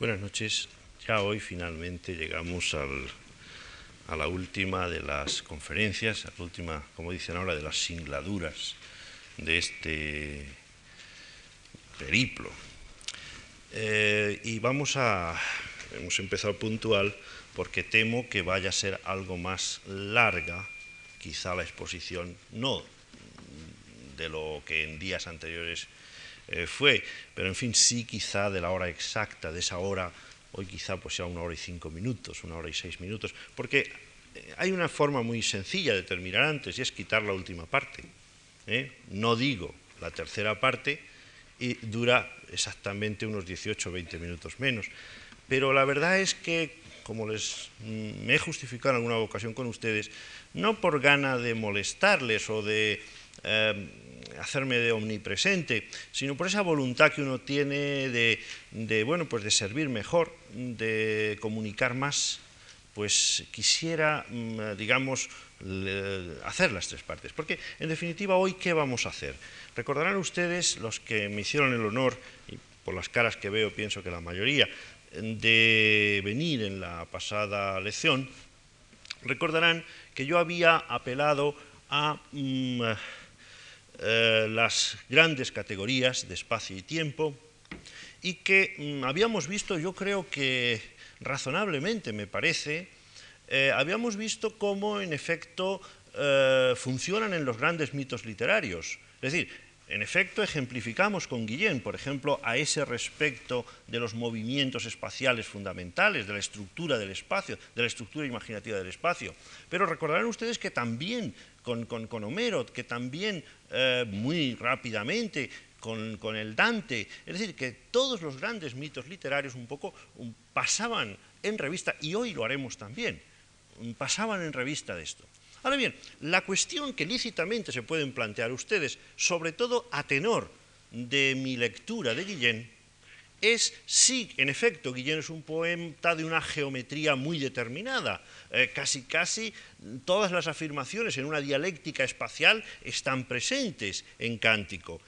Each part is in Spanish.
Buenas noches. Ya hoy finalmente llegamos a la última de las conferencias, la última, como dicen ahora, de las singladuras de este periplo. Eh, y vamos a, hemos empezado puntual porque temo que vaya a ser algo más larga, quizá la exposición, no de lo que en días anteriores eh, fue, pero en fin, sí quizá de la hora exacta, de esa hora, hoy quizá pues sea una hora y cinco minutos, una hora y seis minutos, porque eh, hay una forma muy sencilla de terminar antes y es quitar la última parte. ¿eh? No digo la tercera parte y dura exactamente unos 18 o 20 minutos menos. Pero la verdad es que, como les mm, me he justificado en alguna ocasión con ustedes, no por gana de molestarles o de hacerme de omnipresente, sino por esa voluntad que uno tiene de, bueno, pues de servir mejor, de comunicar más, pues quisiera, mm, digamos, hacer las tres partes. Porque, en definitiva, hoy, ¿qué vamos a hacer? Recordarán ustedes, los que me hicieron el honor, y por las caras que veo pienso que la mayoría, de venir en la pasada lección, recordarán que yo había apelado a... Mm, eh, las grandes categorías de espacio y tiempo y que mm, habíamos visto, yo creo que razonablemente me parece, eh, habíamos visto cómo en efecto eh, funcionan en los grandes mitos literarios. Es decir, en efecto, ejemplificamos con Guillén, por ejemplo, a ese respecto de los movimientos espaciales fundamentales, de la estructura del espacio, de la estructura imaginativa del espacio. Pero recordarán ustedes que también con, Homero, que también eh, muy rápidamente con, el Dante. Es decir, que todos los grandes mitos literarios un poco pasaban en revista, y hoy lo haremos también, pasaban en revista de esto. Ahora bien, la cuestión que lícitamente se pueden plantear ustedes, sobre todo a tenor de mi lectura de Guillén, es si, en efecto, Guillén es un poeta de una geometría muy determinada. Eh, casi, casi todas las afirmaciones en una dialéctica espacial están presentes en Cántico.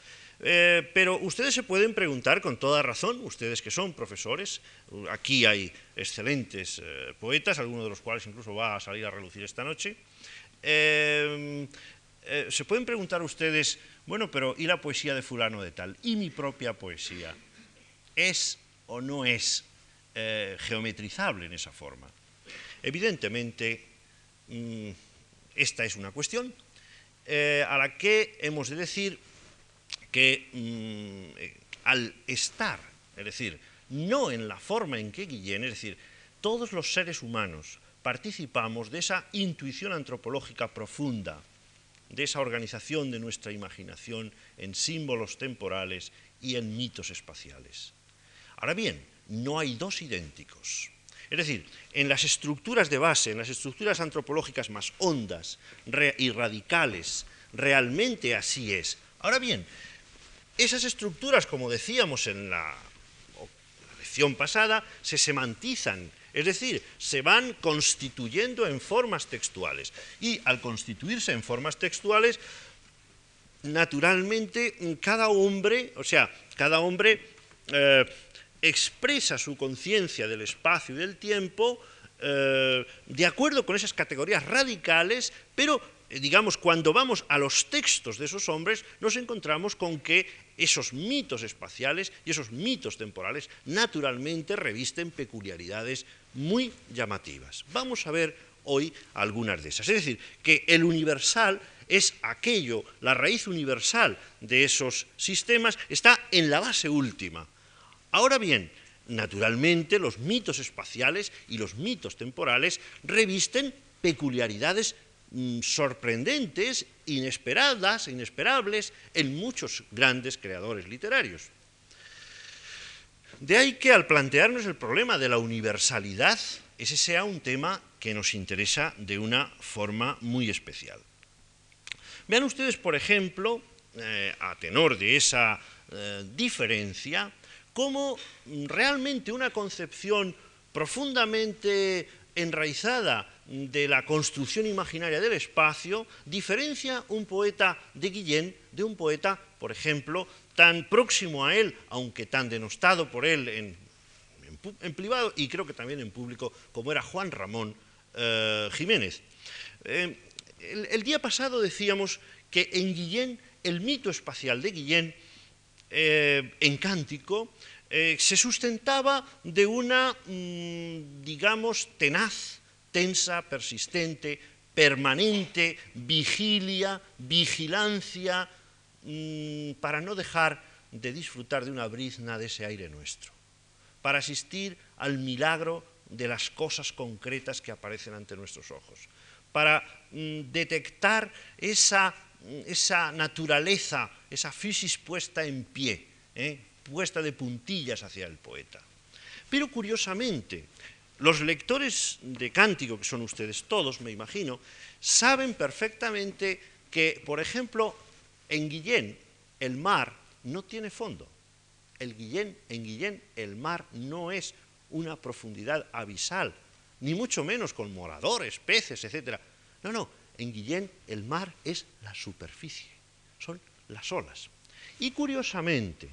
Eh, pero ustedes se pueden preguntar con toda razón, ustedes que son profesores, aquí hay excelentes eh, poetas, algunos de los cuales incluso va a salir a relucir esta noche, se pueden preguntar ustedes, bueno, pero ¿y la poesía de fulano de tal? ¿Y mi propia poesía? ¿Es o no es eh, geometrizable en esa forma? Evidentemente, mm, esta es una cuestión eh, a la que hemos de decir que mm, eh, al estar, es decir, no en la forma en que Guillén, es decir, todos los seres humanos participamos de esa intuición antropológica profunda, de esa organización de nuestra imaginación en símbolos temporales y en mitos espaciales. Ahora bien, no hay dos idénticos. Es decir, en las estructuras de base, en las estructuras antropológicas más hondas y radicales, realmente así es. Ahora bien, esas estructuras, como decíamos en la, lección pasada, se semantizan, es decir, se van constituyendo en formas textuales. Y al constituirse en formas textuales, naturalmente, cada hombre, o sea, cada hombre eh, expresa su conciencia del espacio y del tiempo eh, de acuerdo con esas categorías radicales, pero eh, digamos, cuando vamos a los textos de esos hombres, nos encontramos con que esos mitos espaciales y esos mitos temporales naturalmente revisten peculiaridades muy llamativas. Vamos a ver hoy algunas de esas. Es decir, que el universal es aquello, la raíz universal de esos sistemas está en la base última, Ahora bien, naturalmente los mitos espaciales y los mitos temporales revisten peculiaridades mm, sorprendentes, inesperadas, inesperables en muchos grandes creadores literarios. De ahí que al plantearnos el problema de la universalidad, ese sea un tema que nos interesa de una forma muy especial. Vean ustedes, por ejemplo, eh, a tenor de esa eh, diferencia, cómo realmente una concepción profundamente enraizada de la construcción imaginaria del espacio diferencia un poeta de Guillén de un poeta, por ejemplo, tan próximo a él, aunque tan denostado por él en, privado y creo que también en público, como era Juan Ramón eh, Jiménez. Eh, el, día pasado decíamos que en Guillén, el mito espacial de Guillén, eh, en Cántico, se sustentaba de una, mm, digamos, tenaz, tensa, persistente, permanente vigilia, vigilancia, mm, para no dejar de disfrutar de una brizna de ese aire nuestro, para asistir al milagro de las cosas concretas que aparecen ante nuestros ojos, para mm, detectar esa, esa, naturaleza, esa fisis puesta en pie, ¿eh? puesta de puntillas hacia el poeta. Pero curiosamente, los lectores de cántico, que son ustedes todos, me imagino, saben perfectamente que, por ejemplo, en Guillén, el mar no tiene fondo. El Guillén, en Guillén el mar no es una profundidad abisal, ni mucho menos con moradores, peces, etc. No, no, en Guillén el mar es la superficie, son las olas. Y curiosamente,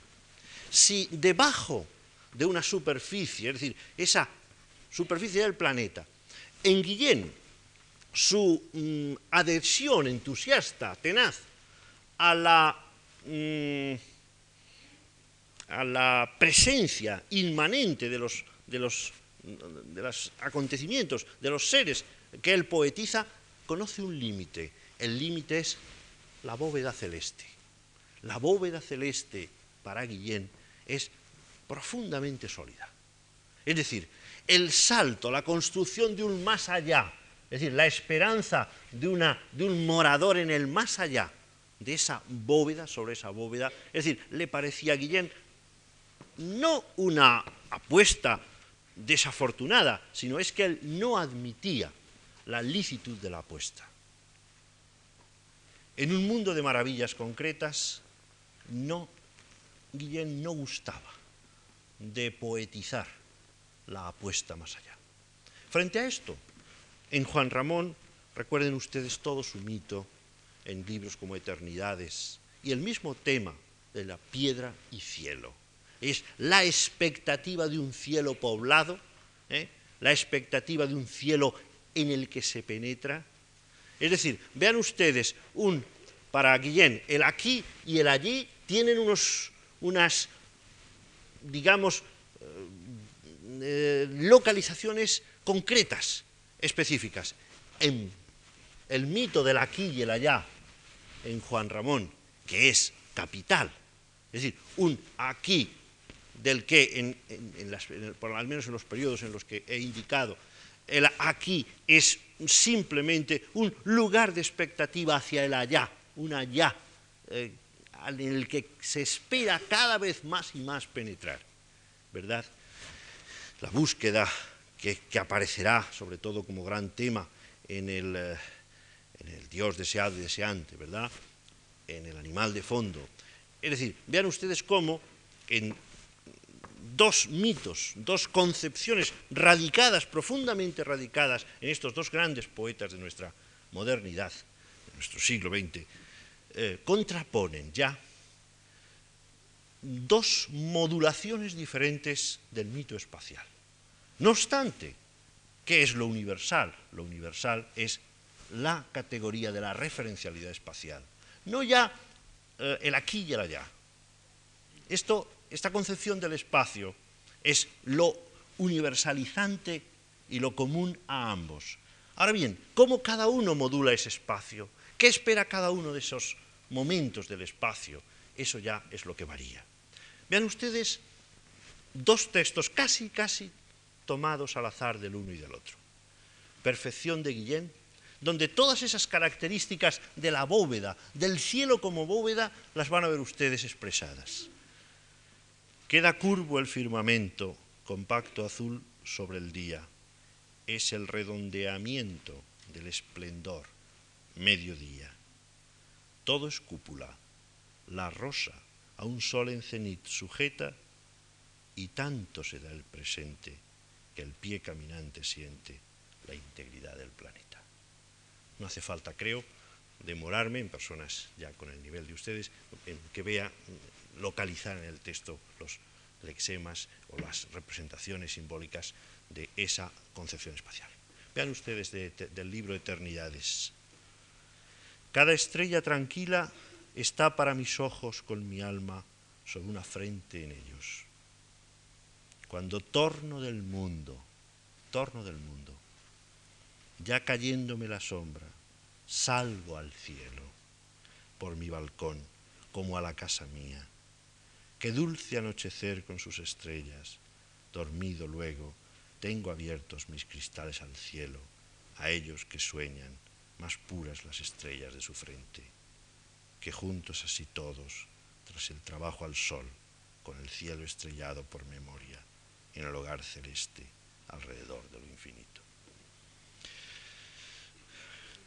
si debajo de una superficie, es decir, esa superficie del planeta. En Guillén, su mm, adhesión entusiasta, tenaz, a la, mm, a la presencia inmanente de los, de, los, de los acontecimientos, de los seres que él poetiza, conoce un límite. El límite es la bóveda celeste. La bóveda celeste para Guillén es profundamente sólida. Es decir, el salto, la construcción de un más allá, es decir, la esperanza de, una, de un morador en el más allá, de esa bóveda, sobre esa bóveda, es decir, le parecía a Guillén no una apuesta desafortunada, sino es que él no admitía la licitud de la apuesta. En un mundo de maravillas concretas, no, Guillén no gustaba de poetizar la apuesta más allá. Frente a esto, en Juan Ramón, recuerden ustedes todo su mito en libros como Eternidades y el mismo tema de la piedra y cielo. Es la expectativa de un cielo poblado, ¿eh? la expectativa de un cielo en el que se penetra. Es decir, vean ustedes, un, para Guillén, el aquí y el allí tienen unos, unas, digamos, eh, localizaciones concretas, específicas. En el mito del aquí y el allá, en Juan Ramón, que es capital, es decir, un aquí del que, por al menos en los periodos en los que he indicado, el aquí es simplemente un lugar de expectativa hacia el allá, un allá eh, en el que se espera cada vez más y más penetrar, ¿verdad? la búsqueda que, aparecerá sobre todo como gran tema en el, eh, en el Dios deseado y deseante, ¿verdad? En el animal de fondo. Es decir, vean ustedes cómo en dos mitos, dos concepciones radicadas, profundamente radicadas en estos dos grandes poetas de nuestra modernidad, de nuestro siglo XX, eh, contraponen ya dos modulaciones diferentes del mito espacial. No obstante, ¿qué es lo universal? Lo universal es la categoría de la referencialidad espacial, no ya eh, el aquí y el allá. Esto, esta concepción del espacio es lo universalizante y lo común a ambos. Ahora bien, ¿cómo cada uno modula ese espacio? ¿Qué espera cada uno de esos momentos del espacio? Eso ya es lo que varía. Vean ustedes dos textos casi, casi tomados al azar del uno y del otro. Perfección de Guillén, donde todas esas características de la bóveda, del cielo como bóveda, las van a ver ustedes expresadas. Queda curvo el firmamento, compacto azul sobre el día. Es el redondeamiento del esplendor, mediodía. Todo es cúpula, la rosa a un sol en cenit sujeta y tanto se da el presente que el pie caminante siente la integridad del planeta. No hace falta, creo, demorarme en personas ya con el nivel de ustedes, en que vea localizar en el texto los lexemas o las representaciones simbólicas de esa concepción espacial. Vean ustedes del libro Eternidades. Cada estrella tranquila está para mis ojos con mi alma sobre una frente en ellos. Cuando torno del mundo, torno del mundo, ya cayéndome la sombra, salgo al cielo por mi balcón como a la casa mía. Qué dulce anochecer con sus estrellas. Dormido luego, tengo abiertos mis cristales al cielo, a ellos que sueñan, más puras las estrellas de su frente, que juntos así todos, tras el trabajo al sol, con el cielo estrellado por memoria, en el hogar celeste, alrededor de lo infinito.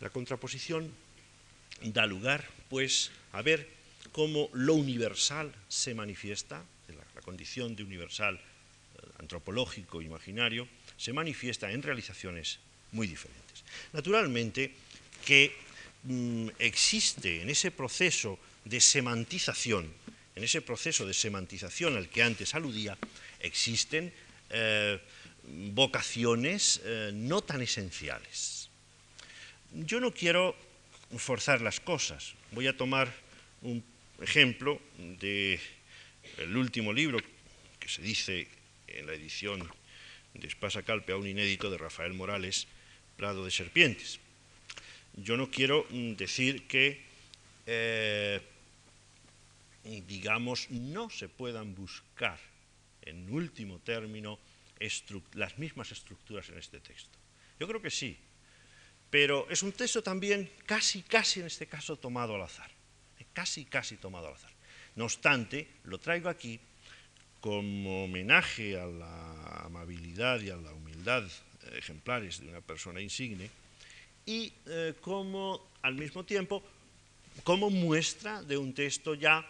La contraposición da lugar, pues, a ver cómo lo universal se manifiesta, la, condición de universal eh, antropológico, imaginario, se manifiesta en realizaciones muy diferentes. Naturalmente que mm, existe en ese proceso de semantización, en ese proceso de semantización al que antes aludía, existen eh, vocaciones eh, no tan esenciales yo no quiero forzar las cosas. Voy a tomar un ejemplo del último libro que se dice en la edición de Espasa Calpe, aún inédito, de Rafael Morales, Prado de Serpientes. Yo no quiero mm, decir que, eh, digamos, no se puedan buscar, en último término, las mismas estructuras en este texto. Yo creo que sí, pero es un texto también casi, casi en este caso tomado al azar, casi, casi tomado al azar. No obstante, lo traigo aquí como homenaje a la amabilidad y a la humildad ejemplares de una persona insigne y eh, como al mismo tiempo como muestra de un texto ya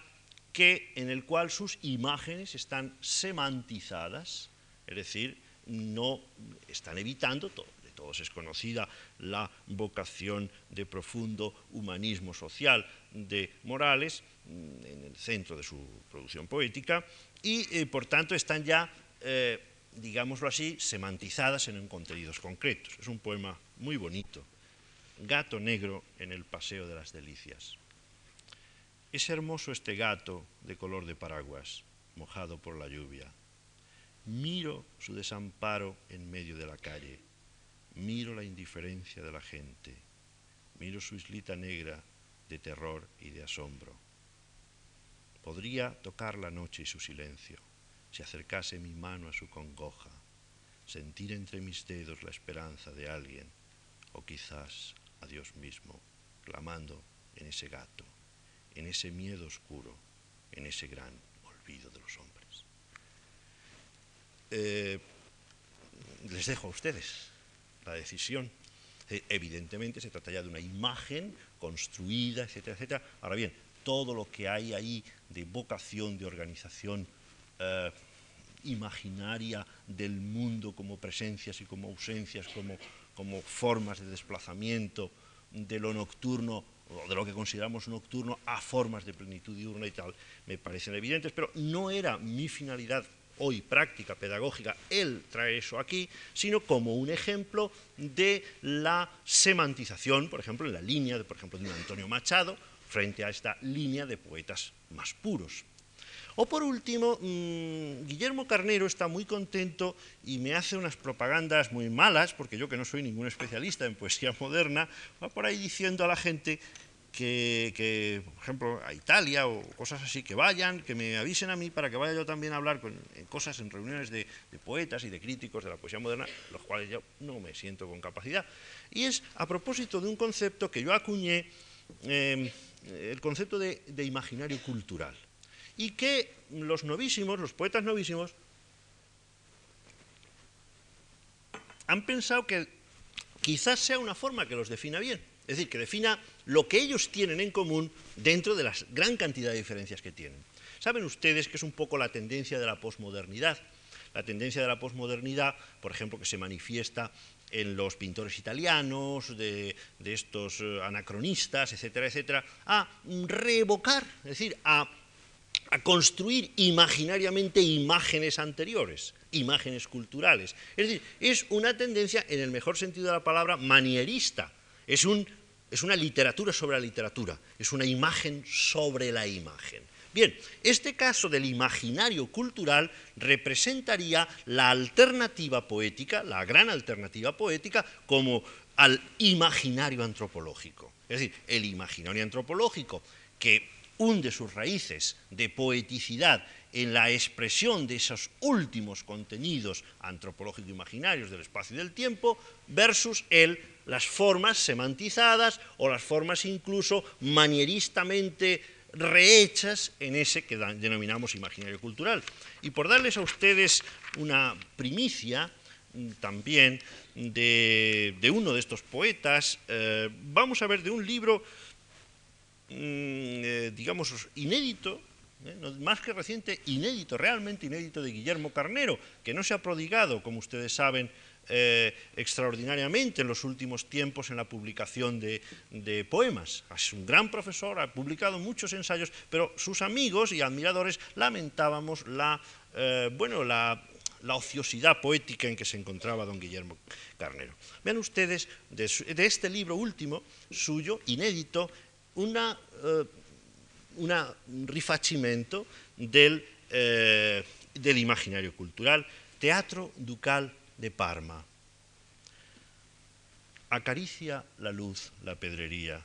que en el cual sus imágenes están semantizadas, es decir, no están evitando todo todos es conocida la vocación de profundo humanismo social de Morales mm, en el centro de su producción poética y eh, por tanto están ya, eh, digámoslo así, semantizadas en contenidos concretos. Es un poema muy bonito, Gato negro en el Paseo de las Delicias. Es hermoso este gato de color de paraguas, mojado por la lluvia. Miro su desamparo en medio de la calle Miro la indiferencia de la gente, miro su islita negra de terror y de asombro. Podría tocar la noche y su silencio, si acercase mi mano a su congoja, sentir entre mis dedos la esperanza de alguien, o quizás a Dios mismo, clamando en ese gato, en ese miedo oscuro, en ese gran olvido de los hombres. Eh, les dejo a ustedes la decisión. Eh, evidentemente se trata ya de una imagen construida, etcétera, etcétera. Ahora bien, todo lo que hay ahí de vocación, de organización eh, imaginaria del mundo como presencias y como ausencias, como, como formas de desplazamiento de lo nocturno o de lo que consideramos nocturno a formas de plenitud diurna y tal, me parecen evidentes, pero no era mi finalidad hoy práctica pedagógica, él trae eso aquí, sino como un ejemplo de la semantización, por ejemplo, en la línea, de, por ejemplo, de Antonio Machado, frente a esta línea de poetas más puros. O por último, mm, Guillermo Carnero está muy contento y me hace unas propagandas muy malas, porque yo que no soy ningún especialista en poesía moderna, va por ahí diciendo a la gente que, por ejemplo, a Italia o cosas así, que vayan, que me avisen a mí para que vaya yo también a hablar con, en cosas, en reuniones de, poetas y de críticos de la poesía moderna, los cuales yo no me siento con capacidad. Y es a propósito de un concepto que yo acuñé, em, el concepto de, de imaginario cultural, y que los novísimos, los poetas novísimos, han pensado que quizás sea una forma que los defina bien es decir, que defina lo que ellos tienen en común dentro de la gran cantidad de diferencias que tienen. Saben ustedes que es un poco la tendencia de la posmodernidad. La tendencia de la posmodernidad, por ejemplo, que se manifiesta en los pintores italianos, de, estos eh, anacronistas, etcétera, etcétera, a reevocar, es decir, a a construir imaginariamente imágenes anteriores, imágenes culturales. Es decir, es una tendencia, en el mejor sentido de la palabra, manierista. Es, un, es una literatura sobre la literatura, es una imagen sobre la imagen. Bien, este caso del imaginario cultural representaría la alternativa poética, la gran alternativa poética, como al imaginario antropológico. Es decir, el imaginario antropológico que hunde sus raíces de poeticidad en la expresión de esos últimos contenidos antropológico-imaginarios del espacio y del tiempo, versus el, las formas semantizadas o las formas incluso manieristamente rehechas en ese que denominamos imaginario cultural. Y por darles a ustedes una primicia mm, también de, uno de estos poetas, eh, vamos a ver de un libro, mm, eh, digamos, inédito, eh, más que reciente, inédito, realmente inédito de Guillermo Carnero, que no se ha prodigado, como ustedes saben, eh, extraordinariamente en los últimos tiempos en la publicación de, poemas. Es un gran profesor, ha publicado muchos ensayos, pero sus amigos y admiradores lamentábamos la, eh, bueno, la, ociosidad poética en que se encontraba don Guillermo Carnero. Vean ustedes, de, este libro último, suyo, inédito, una, eh, una rifacimento del, del imaginario cultural, Teatro Ducal de Parma. Acaricia la luz la pedrería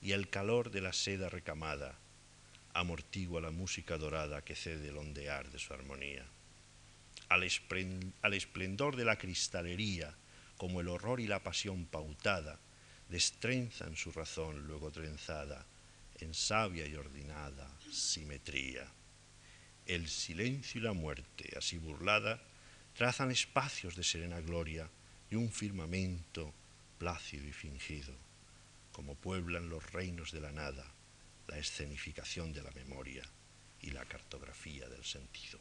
y el calor de la seda recamada amortigua la música dorada que cede el ondear de su armonía. Al, esplendor de la cristalería, como el horror y la pasión pautada, destrenzan su razón luego trenzada en sabia y ordinada simetría. El silencio y la muerte, así burlada, trazan espacios de serena gloria y un firmamento plácido y fingido, como pueblan los reinos de la nada, la escenificación de la memoria y la cartografía del sentido.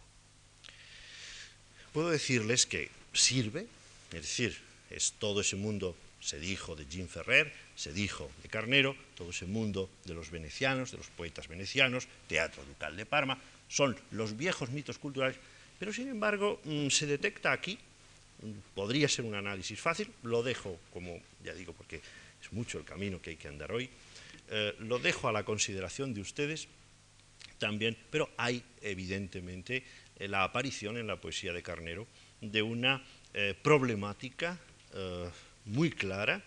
Puedo decirles que sirve, es decir, es todo ese mundo, se dijo de Jean Ferrer, se dijo de Carnero, todo ese mundo de los venecianos, de los poetas venecianos, Teatro Ducal de Parma, son los viejos mitos culturales pero sin embargo, mm, se detecta aquí, mm, podría ser un análisis fácil, lo dejo como, ya digo, porque es mucho el camino que hay que andar hoy, eh, lo dejo a la consideración de ustedes también, pero hay evidentemente eh, la aparición en la poesía de Carnero de una eh, problemática muy clara,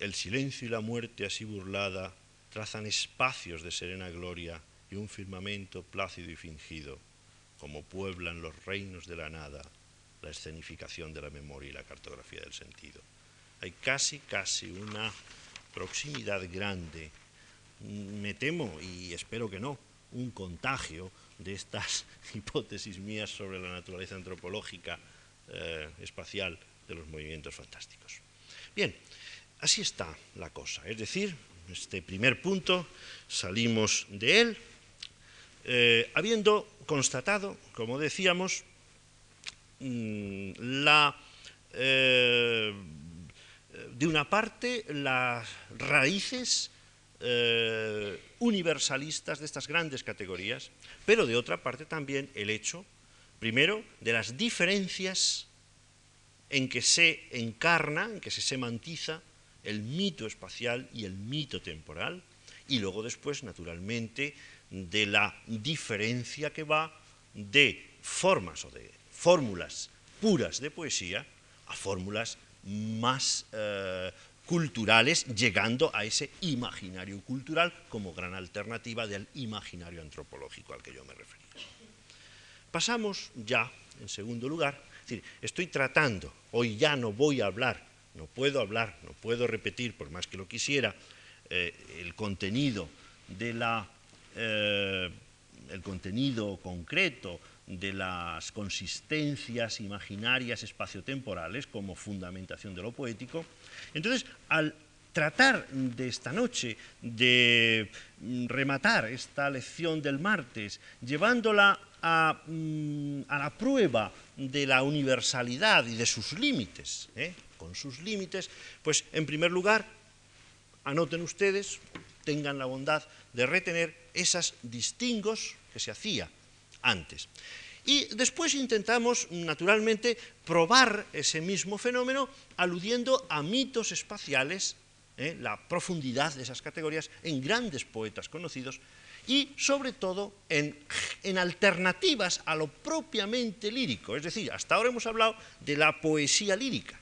el silencio y la muerte así burlada trazan espacios de serena gloria un firmamento plácido y fingido, como pueblan los reinos de la nada, la escenificación de la memoria y la cartografía del sentido. Hay casi, casi una proximidad grande, me temo, y espero que no, un contagio de estas hipótesis mías sobre la naturaleza antropológica eh, espacial de los movimientos fantásticos. Bien, así está la cosa, es decir, este primer punto salimos de él eh, habiendo constatado, como decíamos, mm, eh, de una parte las raíces eh, universalistas de estas grandes categorías, pero de otra parte también el hecho, primero, de las diferencias en que se encarna, en que se semantiza el mito espacial y el mito temporal, y luego después, naturalmente, de la diferencia que va de formas o de fórmulas puras de poesía a fórmulas más eh, culturales, llegando a ese imaginario cultural como gran alternativa del imaginario antropológico al que yo me refería. Pasamos ya, en segundo lugar, estoy tratando, hoy ya no voy a hablar, no puedo hablar, no puedo repetir, por más que lo quisiera, eh, el contenido de la eh, el contenido concreto de las consistencias imaginarias espaciotemporales como fundamentación de lo poético. Entonces, al tratar de esta noche de rematar esta lección del martes, llevándola a, mm, la prueba de la universalidad y de sus límites, ¿eh? con sus límites, pues en primer lugar, anoten ustedes tengan la bondad de retener esas distingos que se hacía antes. Y después intentamos, naturalmente, probar ese mismo fenómeno aludiendo a mitos espaciales, ¿eh? la profundidad de esas categorías en grandes poetas conocidos y sobre todo en, alternativas a lo propiamente lírico. Es decir, hasta ahora hemos hablado de la poesía lírica,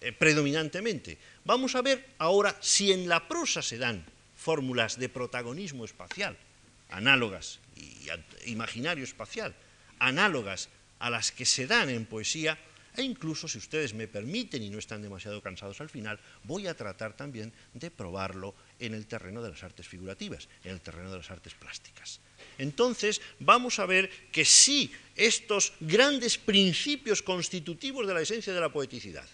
eh, predominantemente. Vamos a ver ahora si en la prosa se dan fórmulas de protagonismo espacial, análogas y imaginario espacial, análogas a las que se dan en poesía, e incluso, si ustedes me permiten y no están demasiado cansados al final, voy a tratar también de probarlo en el terreno de las artes figurativas, en el terreno de las artes plásticas. Entonces, vamos a ver que sí, estos grandes principios constitutivos de la esencia de la poeticidad,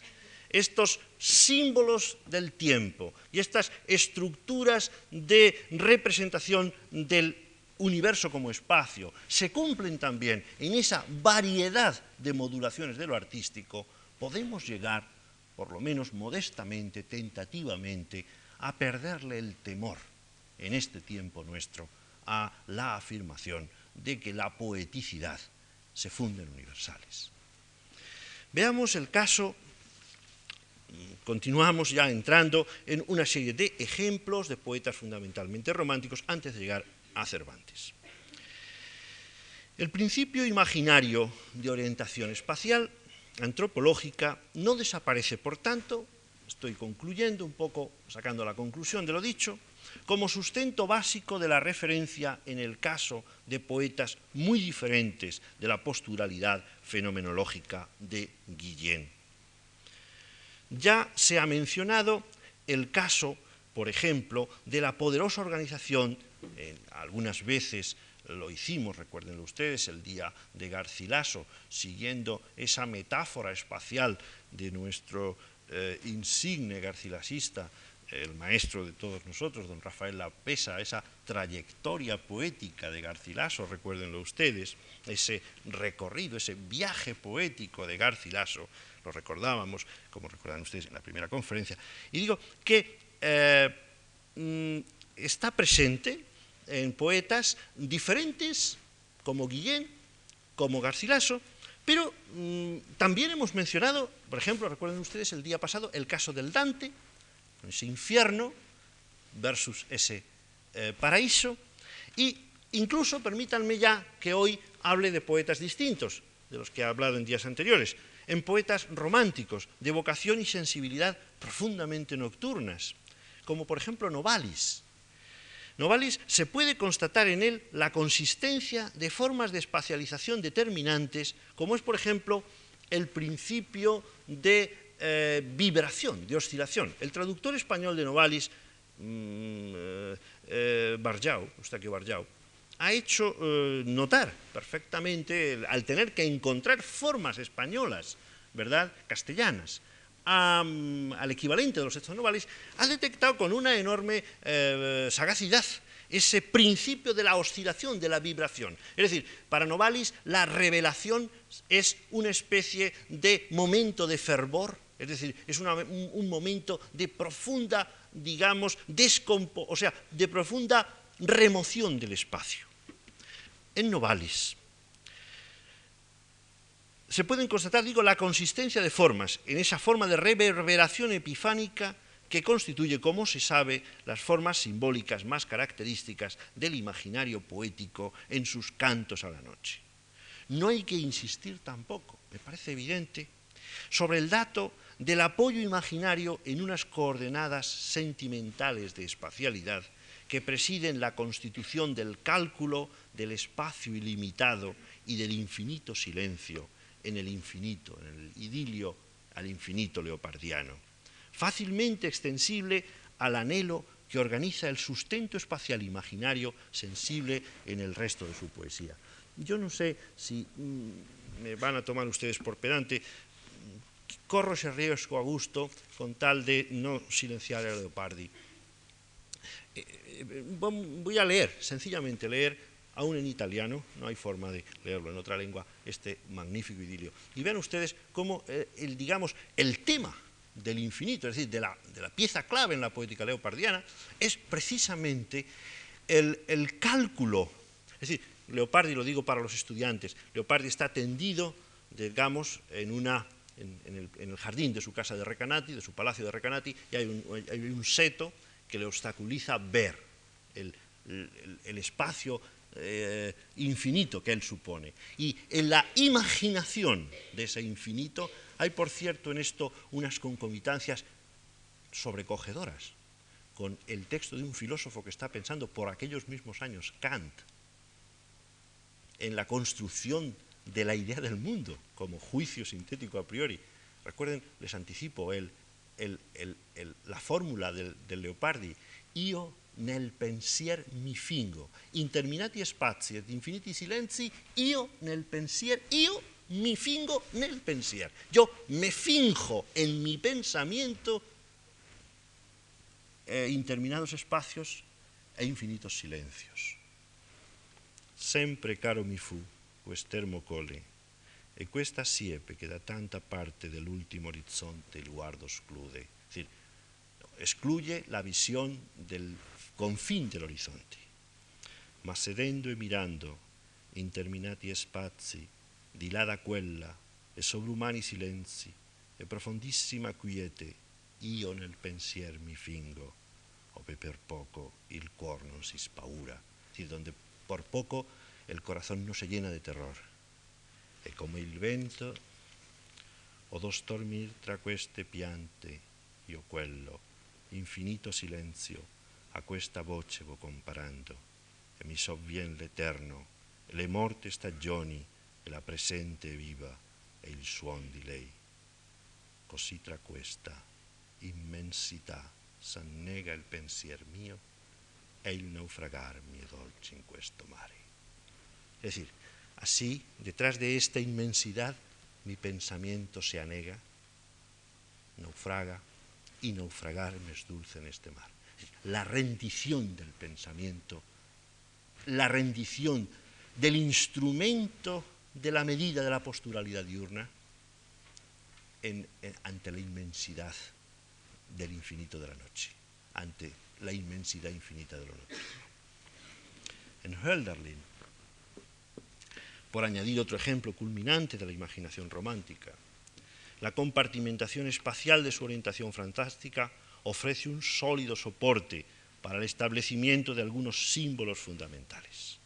estos símbolos del tiempo y estas estructuras de representación del universo como espacio se cumplen también en esa variedad de modulaciones de lo artístico, podemos llegar, por lo menos modestamente, tentativamente, a perderle el temor en este tiempo nuestro a la afirmación de que la poeticidad se funde en universales. Veamos el caso, continuamos ya entrando en una serie de ejemplos de poetas fundamentalmente románticos antes de llegar a Cervantes. El principio imaginario de orientación espacial antropológica no desaparece, por tanto, estoy concluyendo un poco, sacando la conclusión de lo dicho, como sustento básico de la referencia en el caso de poetas muy diferentes de la posturalidad fenomenológica de Guillén. Ya se ha mencionado el caso, por ejemplo, de la poderosa organización algunas veces lo hicimos, recuérdenlo ustedes, el día de Garcilaso, siguiendo esa metáfora espacial de nuestro eh, insigne garcilasista, el maestro de todos nosotros, don Rafael Lapesa, esa trayectoria poética de Garcilaso, recuérdenlo ustedes, ese recorrido, ese viaje poético de Garcilaso, lo recordábamos, como recordan ustedes en la primera conferencia, y digo que eh, mm, está presente en poetas diferentes, como Guillén, como Garcilaso, pero mm, también hemos mencionado, por ejemplo, recuerden ustedes el día pasado, el caso del Dante, ese infierno versus ese eh, paraíso, y incluso permítanme ya que hoy hable de poetas distintos de los que he hablado en días anteriores, en poetas románticos, de vocación y sensibilidad profundamente nocturnas, como por ejemplo Novalis, Novalis se puede constatar en él la consistencia de formas de espacialización determinantes, como es, por ejemplo, el principio de eh, vibración, de oscilación. El traductor español de Novalis, mm, eh, eh, Barjau, Barjau, ha hecho notar perfectamente, al tener que encontrar formas españolas, ¿verdad?, castellanas, al equivalente de los textos novales, ha detectado con una enorme eh, sagacidad ese principio de la oscilación, de la vibración. Es decir, para Novalis la revelación es una especie de momento de fervor, es decir, es un, momento de profunda, digamos, descompo, o sea, de profunda remoción del espacio. En Novalis, se pueden constatar, digo, la consistencia de formas, en esa forma de reverberación epifánica que constituye, como se sabe, las formas simbólicas más características del imaginario poético en sus cantos a la noche. No hay que insistir tampoco, me parece evidente, sobre el dato del apoyo imaginario en unas coordenadas sentimentales de espacialidad que presiden la constitución del cálculo del espacio ilimitado y del infinito silencio en el infinito, en el idilio al infinito leopardiano, fácilmente extensible al anhelo que organiza el sustento espacial imaginario sensible en el resto de su poesía. Yo no sé si mm, me van a tomar ustedes por pedante, corro ese riesgo a gusto con tal de no silenciar a Leopardi. Eh, eh, voy a leer, sencillamente leer aún en italiano, no hay forma de leerlo en otra lengua, este magnífico idilio. Y vean ustedes cómo, eh, el, digamos, el tema del infinito, es decir, de la, pieza clave en la poética leopardiana, es precisamente el, cálculo. Es decir, Leopardi, lo digo para los estudiantes, Leopardi está tendido, digamos, en, una, en, el, jardín de su casa de Recanati, de su palacio de Recanati, y hay un, seto que le obstaculiza ver el, espacio eh, infinito que él supone. Y en la imaginación de ese infinito hay, por cierto, en esto unas concomitancias sobrecogedoras con el texto de un filósofo que está pensando por aquellos mismos años, Kant, en la construcción de la idea del mundo como juicio sintético a priori. Recuerden, les anticipo, el, la fórmula del, del Leopardi, io nel pensier mi fingo. Interminati spazi ed infiniti silenzi, io nel pensier, io mi fingo nel pensier. Yo me finjo en mi pensamiento eh, interminados espacios e infinitos silencios. Sempre caro mi fu quest'ermo cole, e questa siepe che da tanta parte dell'ultimo orizzonte il guardo esclude. Es decir, excluye la visión del confín del horizonte. Ma sedendo e mirando interminati spazi, di là da quella, e sovrumani silenzi, e profondissima quiete, io nel pensier mi fingo, ove per poco il cuor non si spaura, decir, donde por poco el corazón no se llena de terror. E come il vento, o dos dormir tra queste piante, io quello, infinito silenzio, a questa voce vo comparando e mi sovvien l'eterno e le morte stagioni e la presente viva e il suon di lei. Così tra questa immensità s'annega il pensier mio e il naufragar mi dolce in questo mare. Es decir, así, detrás de esta inmensidad, mi pensamiento se anega, naufraga, y naufragar me es dulce en este mar la rendición del pensamiento, la rendición del instrumento de la medida de la posturalidad diurna ante la inmensidad del infinito de la noche, ante la inmensidad infinita de la noche. En Hölderlin, por añadir otro ejemplo culminante de la imaginación romántica, la compartimentación espacial de su orientación fantástica ofrece un sólido soporte para el establecimiento de algunos símbolos fundamentales.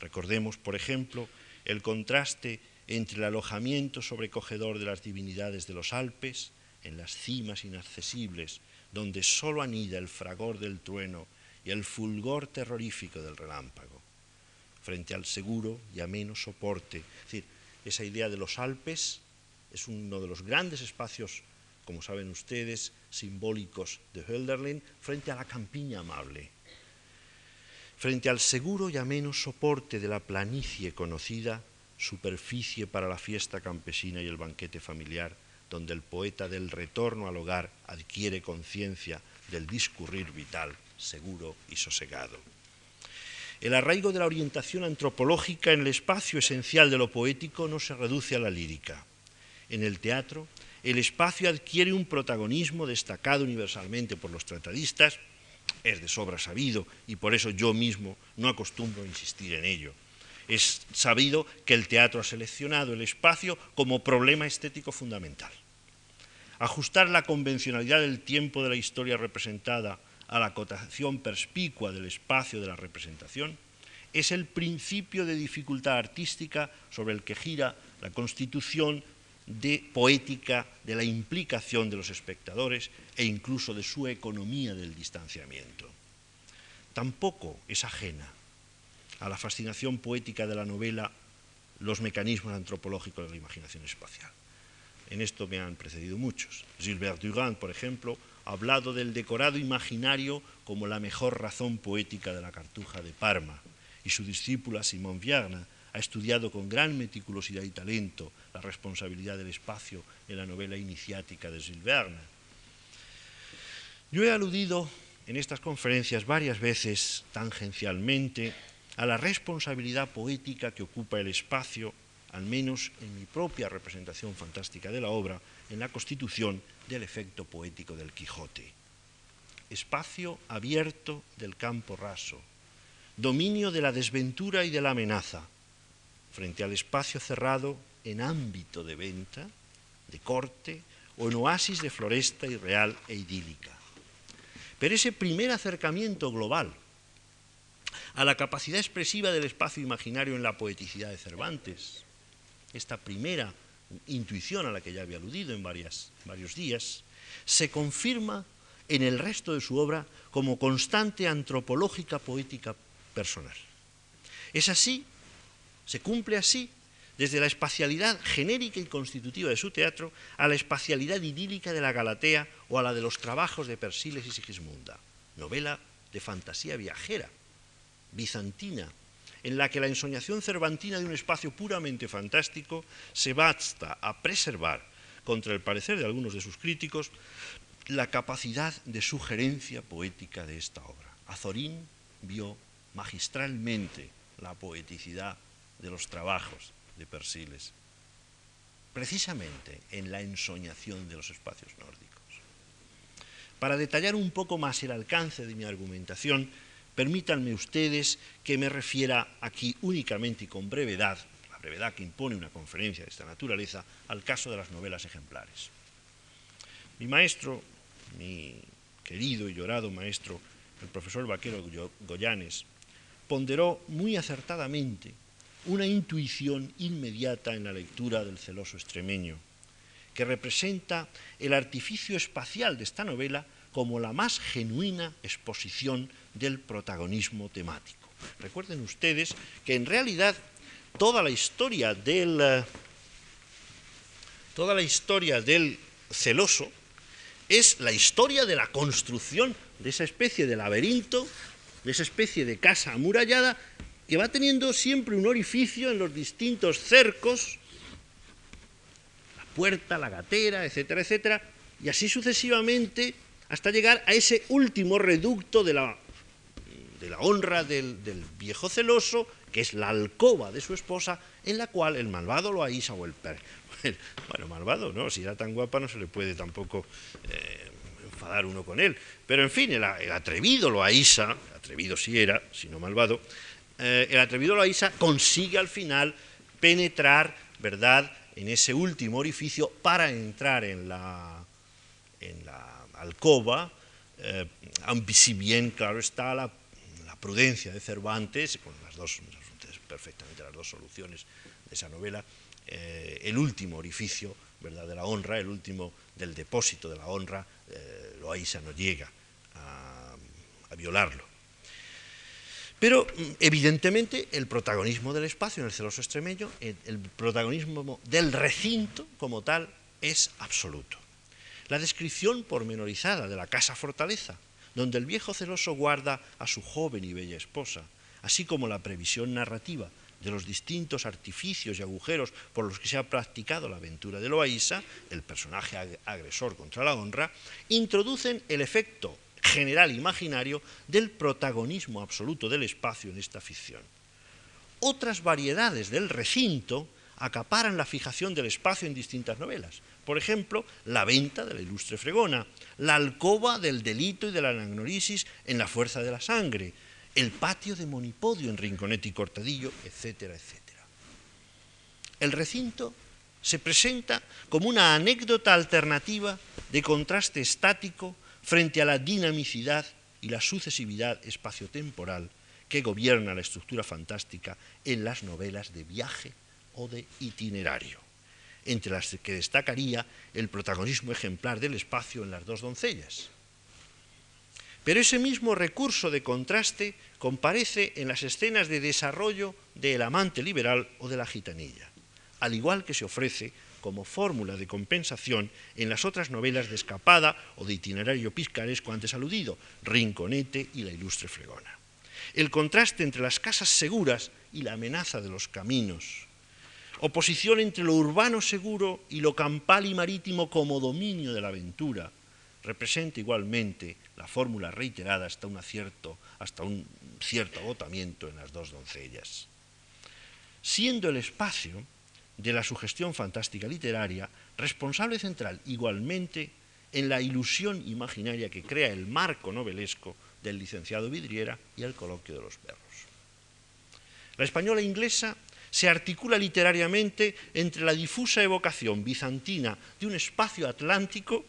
Recordemos, por ejemplo, el contraste entre el alojamiento sobrecogedor de las divinidades de los Alpes, en las cimas inaccesibles, donde sólo anida el fragor del trueno y el fulgor terrorífico del relámpago, frente al seguro y ameno soporte. Es decir, esa idea de los Alpes es uno de los grandes espacios como saben ustedes, simbólicos de Hölderlin, frente a la campiña amable, frente al seguro y ameno soporte de la planicie conocida, superficie para la fiesta campesina y el banquete familiar, donde el poeta del retorno al hogar adquiere conciencia del discurrir vital, seguro y sosegado. El arraigo de la orientación antropológica en el espacio esencial de lo poético no se reduce a la lírica. En el teatro, el espacio adquiere un protagonismo destacado universalmente por los tratadistas, es de sobra sabido y por eso yo mismo no acostumbro a insistir en ello. Es sabido que el teatro ha seleccionado el espacio como problema estético fundamental. Ajustar la convencionalidad del tiempo de la historia representada a la acotación perspicua del espacio de la representación es el principio de dificultad artística sobre el que gira la constitución de poética de la implicación de los espectadores e incluso de su economía del distanciamiento. Tampoco es ajena a la fascinación poética de la novela los mecanismos antropológicos de la imaginación espacial. En esto me han precedido muchos. Gilbert Durand, por ejemplo, hablado del decorado imaginario como la mejor razón poética de la cartuja de Parma, y su discípula Simone Vierna ha estudiado con gran meticulosidad y talento la responsabilidad del espacio en la novela iniciática de Gilles Verne. Yo he aludido en estas conferencias varias veces tangencialmente a la responsabilidad poética que ocupa el espacio al menos en mi propia representación fantástica de la obra, en la constitución del efecto poético del Quijote. Espacio abierto del campo raso, dominio de la desventura y de la amenaza, frente al espacio cerrado en ámbito de venta, de corte o en oasis de floresta irreal e idílica. Pero ese primer acercamiento global a la capacidad expresiva del espacio imaginario en la poeticidad de Cervantes, esta primera intuición a la que ya había aludido en varios días, se confirma en el resto de su obra como constante antropológica poética personal. Es así, se cumple así, desde la espacialidad genérica y constitutiva de su teatro a la espacialidad idílica de la Galatea o a la de los trabajos de Persiles y Sigismunda, novela de fantasía viajera, bizantina, en la que la ensoñación cervantina de un espacio puramente fantástico se basta a preservar, contra el parecer de algunos de sus críticos, la capacidad de sugerencia poética de esta obra. Azorín vio magistralmente la poeticidad de los trabajos de Persiles, precisamente en la ensoñación de los espacios nórdicos. Para detallar un poco más el alcance de mi argumentación, permítanme ustedes que me refiera aquí únicamente y con brevedad, la brevedad que impone una conferencia de esta naturaleza, al caso de las novelas ejemplares. Mi maestro, mi querido y llorado maestro, el profesor Vaquero Goyanes, ponderó muy acertadamente una intuición inmediata en la lectura del celoso extremeño, que representa el artificio espacial de esta novela como la más genuina exposición del protagonismo temático. Recuerden ustedes que en realidad toda la historia del, eh, toda la historia del celoso es la historia de la construcción de esa especie de laberinto, de esa especie de casa amurallada que va teniendo siempre un orificio en los distintos cercos, la puerta, la gatera, etcétera, etcétera, y así sucesivamente hasta llegar a ese último reducto de la, de la honra del, viejo celoso, que es la alcoba de su esposa, en la cual el malvado lo aísa o el per... Bueno, malvado, ¿no? Si era tan guapa no se le puede tampoco eh, enfadar uno con él. Pero en fin, el, atrevido lo aísa, atrevido si era, si no malvado, eh, el atrevido Loaiza consigue al final penetrar, ¿verdad?, en ese último orificio para entrar en la, en la alcoba, eh, si bien, claro está, la, prudencia de Cervantes, con las dos, perfectamente las dos soluciones de esa novela, eh, el último orificio ¿verdad? de la honra, el último del depósito de la honra, eh, no llega a violarlo. Pero mm, evidentemente el protagonismo del espacio en el celoso extremeño, el, protagonismo del recinto como tal, es absoluto. La descripción pormenorizada de la casa fortaleza, donde el viejo celoso guarda a su joven y bella esposa, así como la previsión narrativa de los distintos artificios y agujeros por los que se ha practicado la aventura de Loaísa, el personaje agresor contra la honra, introducen el efecto general imaginario del protagonismo absoluto del espacio en esta ficción. Otras variedades del recinto acaparan la fijación del espacio en distintas novelas. Por ejemplo, la venta de la ilustre fregona, la alcoba del delito y de la anagnorisis en la fuerza de la sangre, el patio de Monipodio en Rinconete y Cortadillo, etcétera, etcétera. El recinto se presenta como una anécdota alternativa de contraste estático frente a la dinamicidad y la sucesividad espaciotemporal que gobierna la estructura fantástica en las novelas de viaje o de itinerario, entre las que destacaría el protagonismo ejemplar del espacio en las dos doncellas. Pero ese mismo recurso de contraste comparece en las escenas de desarrollo del amante liberal o de la gitanilla, al igual que se ofrece como fórmula de compensación en las otras novelas de escapada o de itinerario piscaresco antes aludido, Rinconete y La ilustre fregona. El contraste entre las casas seguras y la amenaza de los caminos. Oposición entre lo urbano seguro y lo campal y marítimo como dominio de la aventura. Representa igualmente la fórmula reiterada hasta un acierto, hasta un cierto agotamiento en las dos doncellas. Siendo el espacio de la sugestión fantástica literaria, responsable central igualmente en la ilusión imaginaria que crea el marco novelesco del licenciado Vidriera y el coloquio de los perros. La española inglesa se articula literariamente entre la difusa evocación bizantina de un espacio atlántico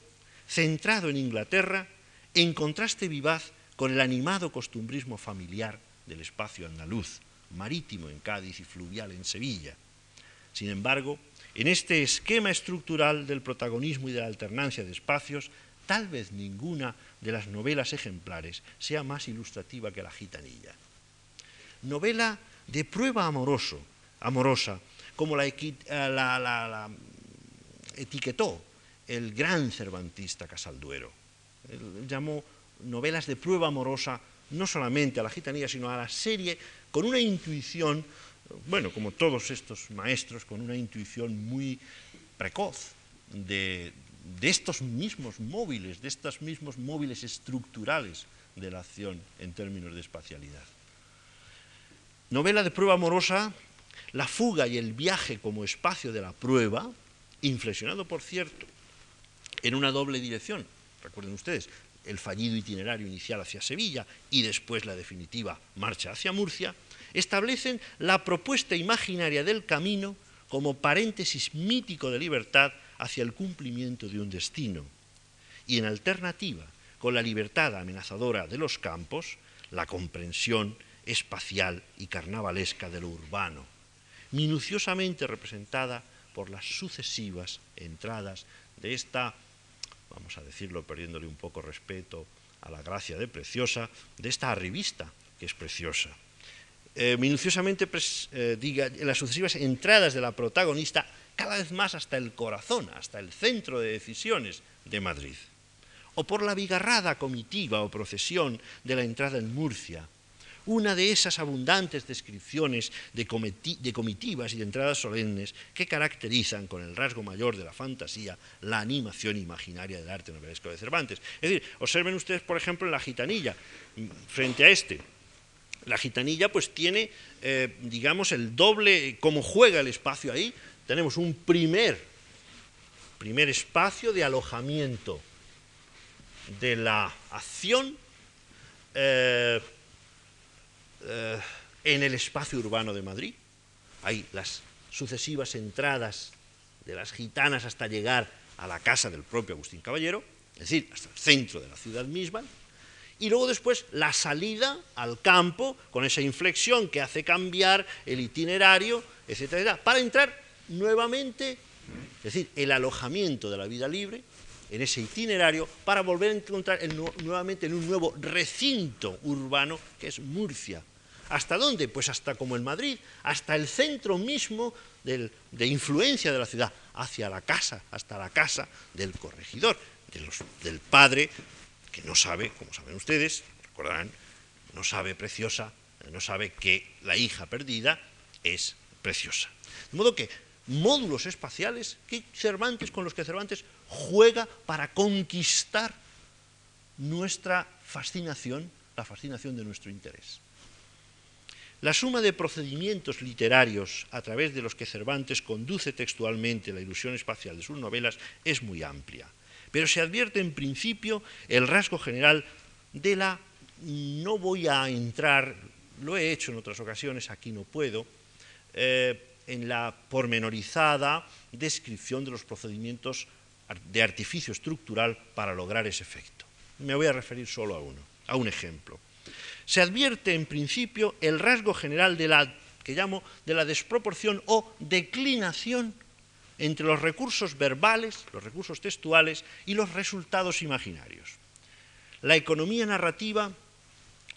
centrado en Inglaterra, en contraste vivaz con el animado costumbrismo familiar del espacio andaluz, marítimo en Cádiz y fluvial en Sevilla. Sin embargo, en este esquema estructural del protagonismo y de la alternancia de espacios, tal vez ninguna de las novelas ejemplares sea más ilustrativa que la gitanilla. Novela de prueba amoroso, amorosa, como la, eh, etiquetó el gran cervantista Casalduero. Llamó novelas de prueba amorosa no solamente a la gitanilla, sino a la serie con una intuición, bueno, como todos estos maestros, con una intuición muy precoz de, de estos mismos móviles, de estos mismos móviles estructurales de la acción en términos de espacialidad. Novela de prueba amorosa, la fuga y el viaje como espacio de la prueba, inflexionado, por cierto, en una doble dirección. Recuerden ustedes, el fallido itinerario inicial hacia Sevilla y después la definitiva marcha hacia Murcia, establecen la propuesta imaginaria del camino como paréntesis mítico de libertad hacia el cumplimiento de un destino. Y en alternativa, con la libertad amenazadora de los campos, la comprensión espacial y carnavalesca de lo urbano, minuciosamente representada por las sucesivas entradas de esta vamos a decirlo perdiéndole un poco respeto a la gracia de Preciosa, de esta revista que es preciosa. Eh, minuciosamente eh, diga, en las sucesivas entradas de la protagonista, cada vez más hasta el corazón, hasta el centro de decisiones de Madrid. O por la bigarrada comitiva o procesión de la entrada en Murcia, una de esas abundantes descripciones de, comitivas y de entradas solemnes que caracterizan con el rasgo mayor de la fantasía la animación imaginaria del arte novelesco de Cervantes. Es decir, observen ustedes, por ejemplo, en la gitanilla, frente a este. La gitanilla pues tiene, eh, digamos, el doble, como juega el espacio ahí, tenemos un primer, primer espacio de alojamiento de la acción eh, eh, en el espacio urbano de Madrid. Hay las sucesivas entradas de las gitanas hasta llegar a la casa del propio Agustín Caballero, es decir, hasta el centro de la ciudad misma, y luego después la salida al campo con esa inflexión que hace cambiar el itinerario, etcétera, para entrar nuevamente, es decir, el alojamiento de la vida libre en ese itinerario para volver a encontrar nuevamente en un nuevo recinto urbano que es Murcia, ¿Hasta dónde? Pues hasta como en Madrid, hasta el centro mismo de influencia de la ciudad, hacia la casa, hasta la casa del corregidor, del padre que no sabe, como saben ustedes, recordarán, no sabe preciosa, no sabe que la hija perdida es preciosa. De modo que módulos espaciales que Cervantes, con los que Cervantes juega para conquistar nuestra fascinación, la fascinación de nuestro interés. La suma de procedimientos literarios a través de los que Cervantes conduce textualmente la ilusión espacial de sus novelas es muy amplia, pero se advierte en principio el rasgo general de la, no voy a entrar, lo he hecho en otras ocasiones, aquí no puedo, eh, en la pormenorizada descripción de los procedimientos de artificio estructural para lograr ese efecto. Me voy a referir solo a uno, a un ejemplo se advierte en principio el rasgo general de la que llamo de la desproporción o declinación entre los recursos verbales, los recursos textuales y los resultados imaginarios. La economía narrativa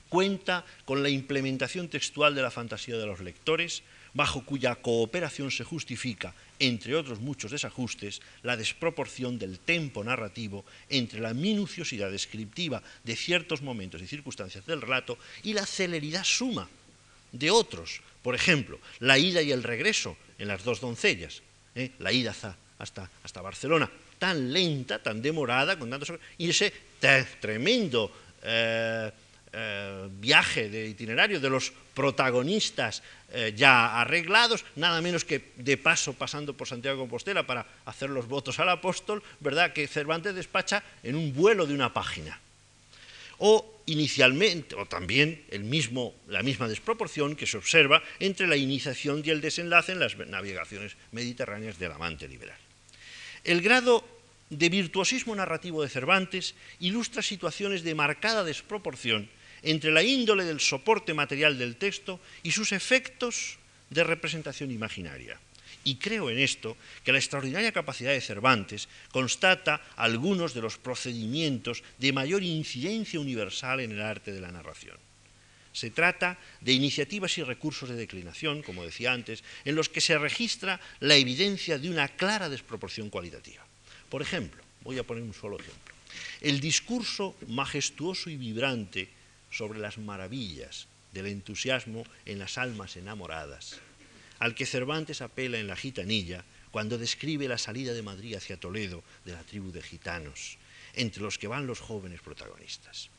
cuenta con la implementación textual de la fantasía de los lectores, bajo cuya cooperación se justifica, entre otros muchos desajustes, la desproporción del tempo narrativo entre la minuciosidad descriptiva de ciertos momentos y circunstancias del relato y la celeridad suma de otros. Por ejemplo, la ida y el regreso en las dos doncellas, ¿eh? la ida hasta, Barcelona, tan lenta, tan demorada, con tantos, y ese tremendo eh, eh, viaje de itinerario de los protagonistas eh, ya arreglados, nada menos que de paso pasando por Santiago de Compostela para hacer los votos al apóstol, ¿verdad? Que Cervantes despacha en un vuelo de una página. O inicialmente, o también el mismo, la misma desproporción que se observa entre la iniciación y el desenlace en las navegaciones mediterráneas del amante liberal. El grado de virtuosismo narrativo de Cervantes ilustra situaciones de marcada desproporción entre la índole del soporte material del texto y sus efectos de representación imaginaria. Y creo en esto que la extraordinaria capacidad de Cervantes constata algunos de los procedimientos de mayor incidencia universal en el arte de la narración. Se trata de iniciativas y recursos de declinación, como decía antes, en los que se registra la evidencia de una clara desproporción cualitativa. Por ejemplo, voy a poner un solo ejemplo. El discurso majestuoso y vibrante sobre las maravillas del entusiasmo en las almas enamoradas, al que Cervantes apela en la gitanilla cuando describe la salida de Madrid hacia Toledo de la tribu de gitanos, entre los que van los jóvenes protagonistas.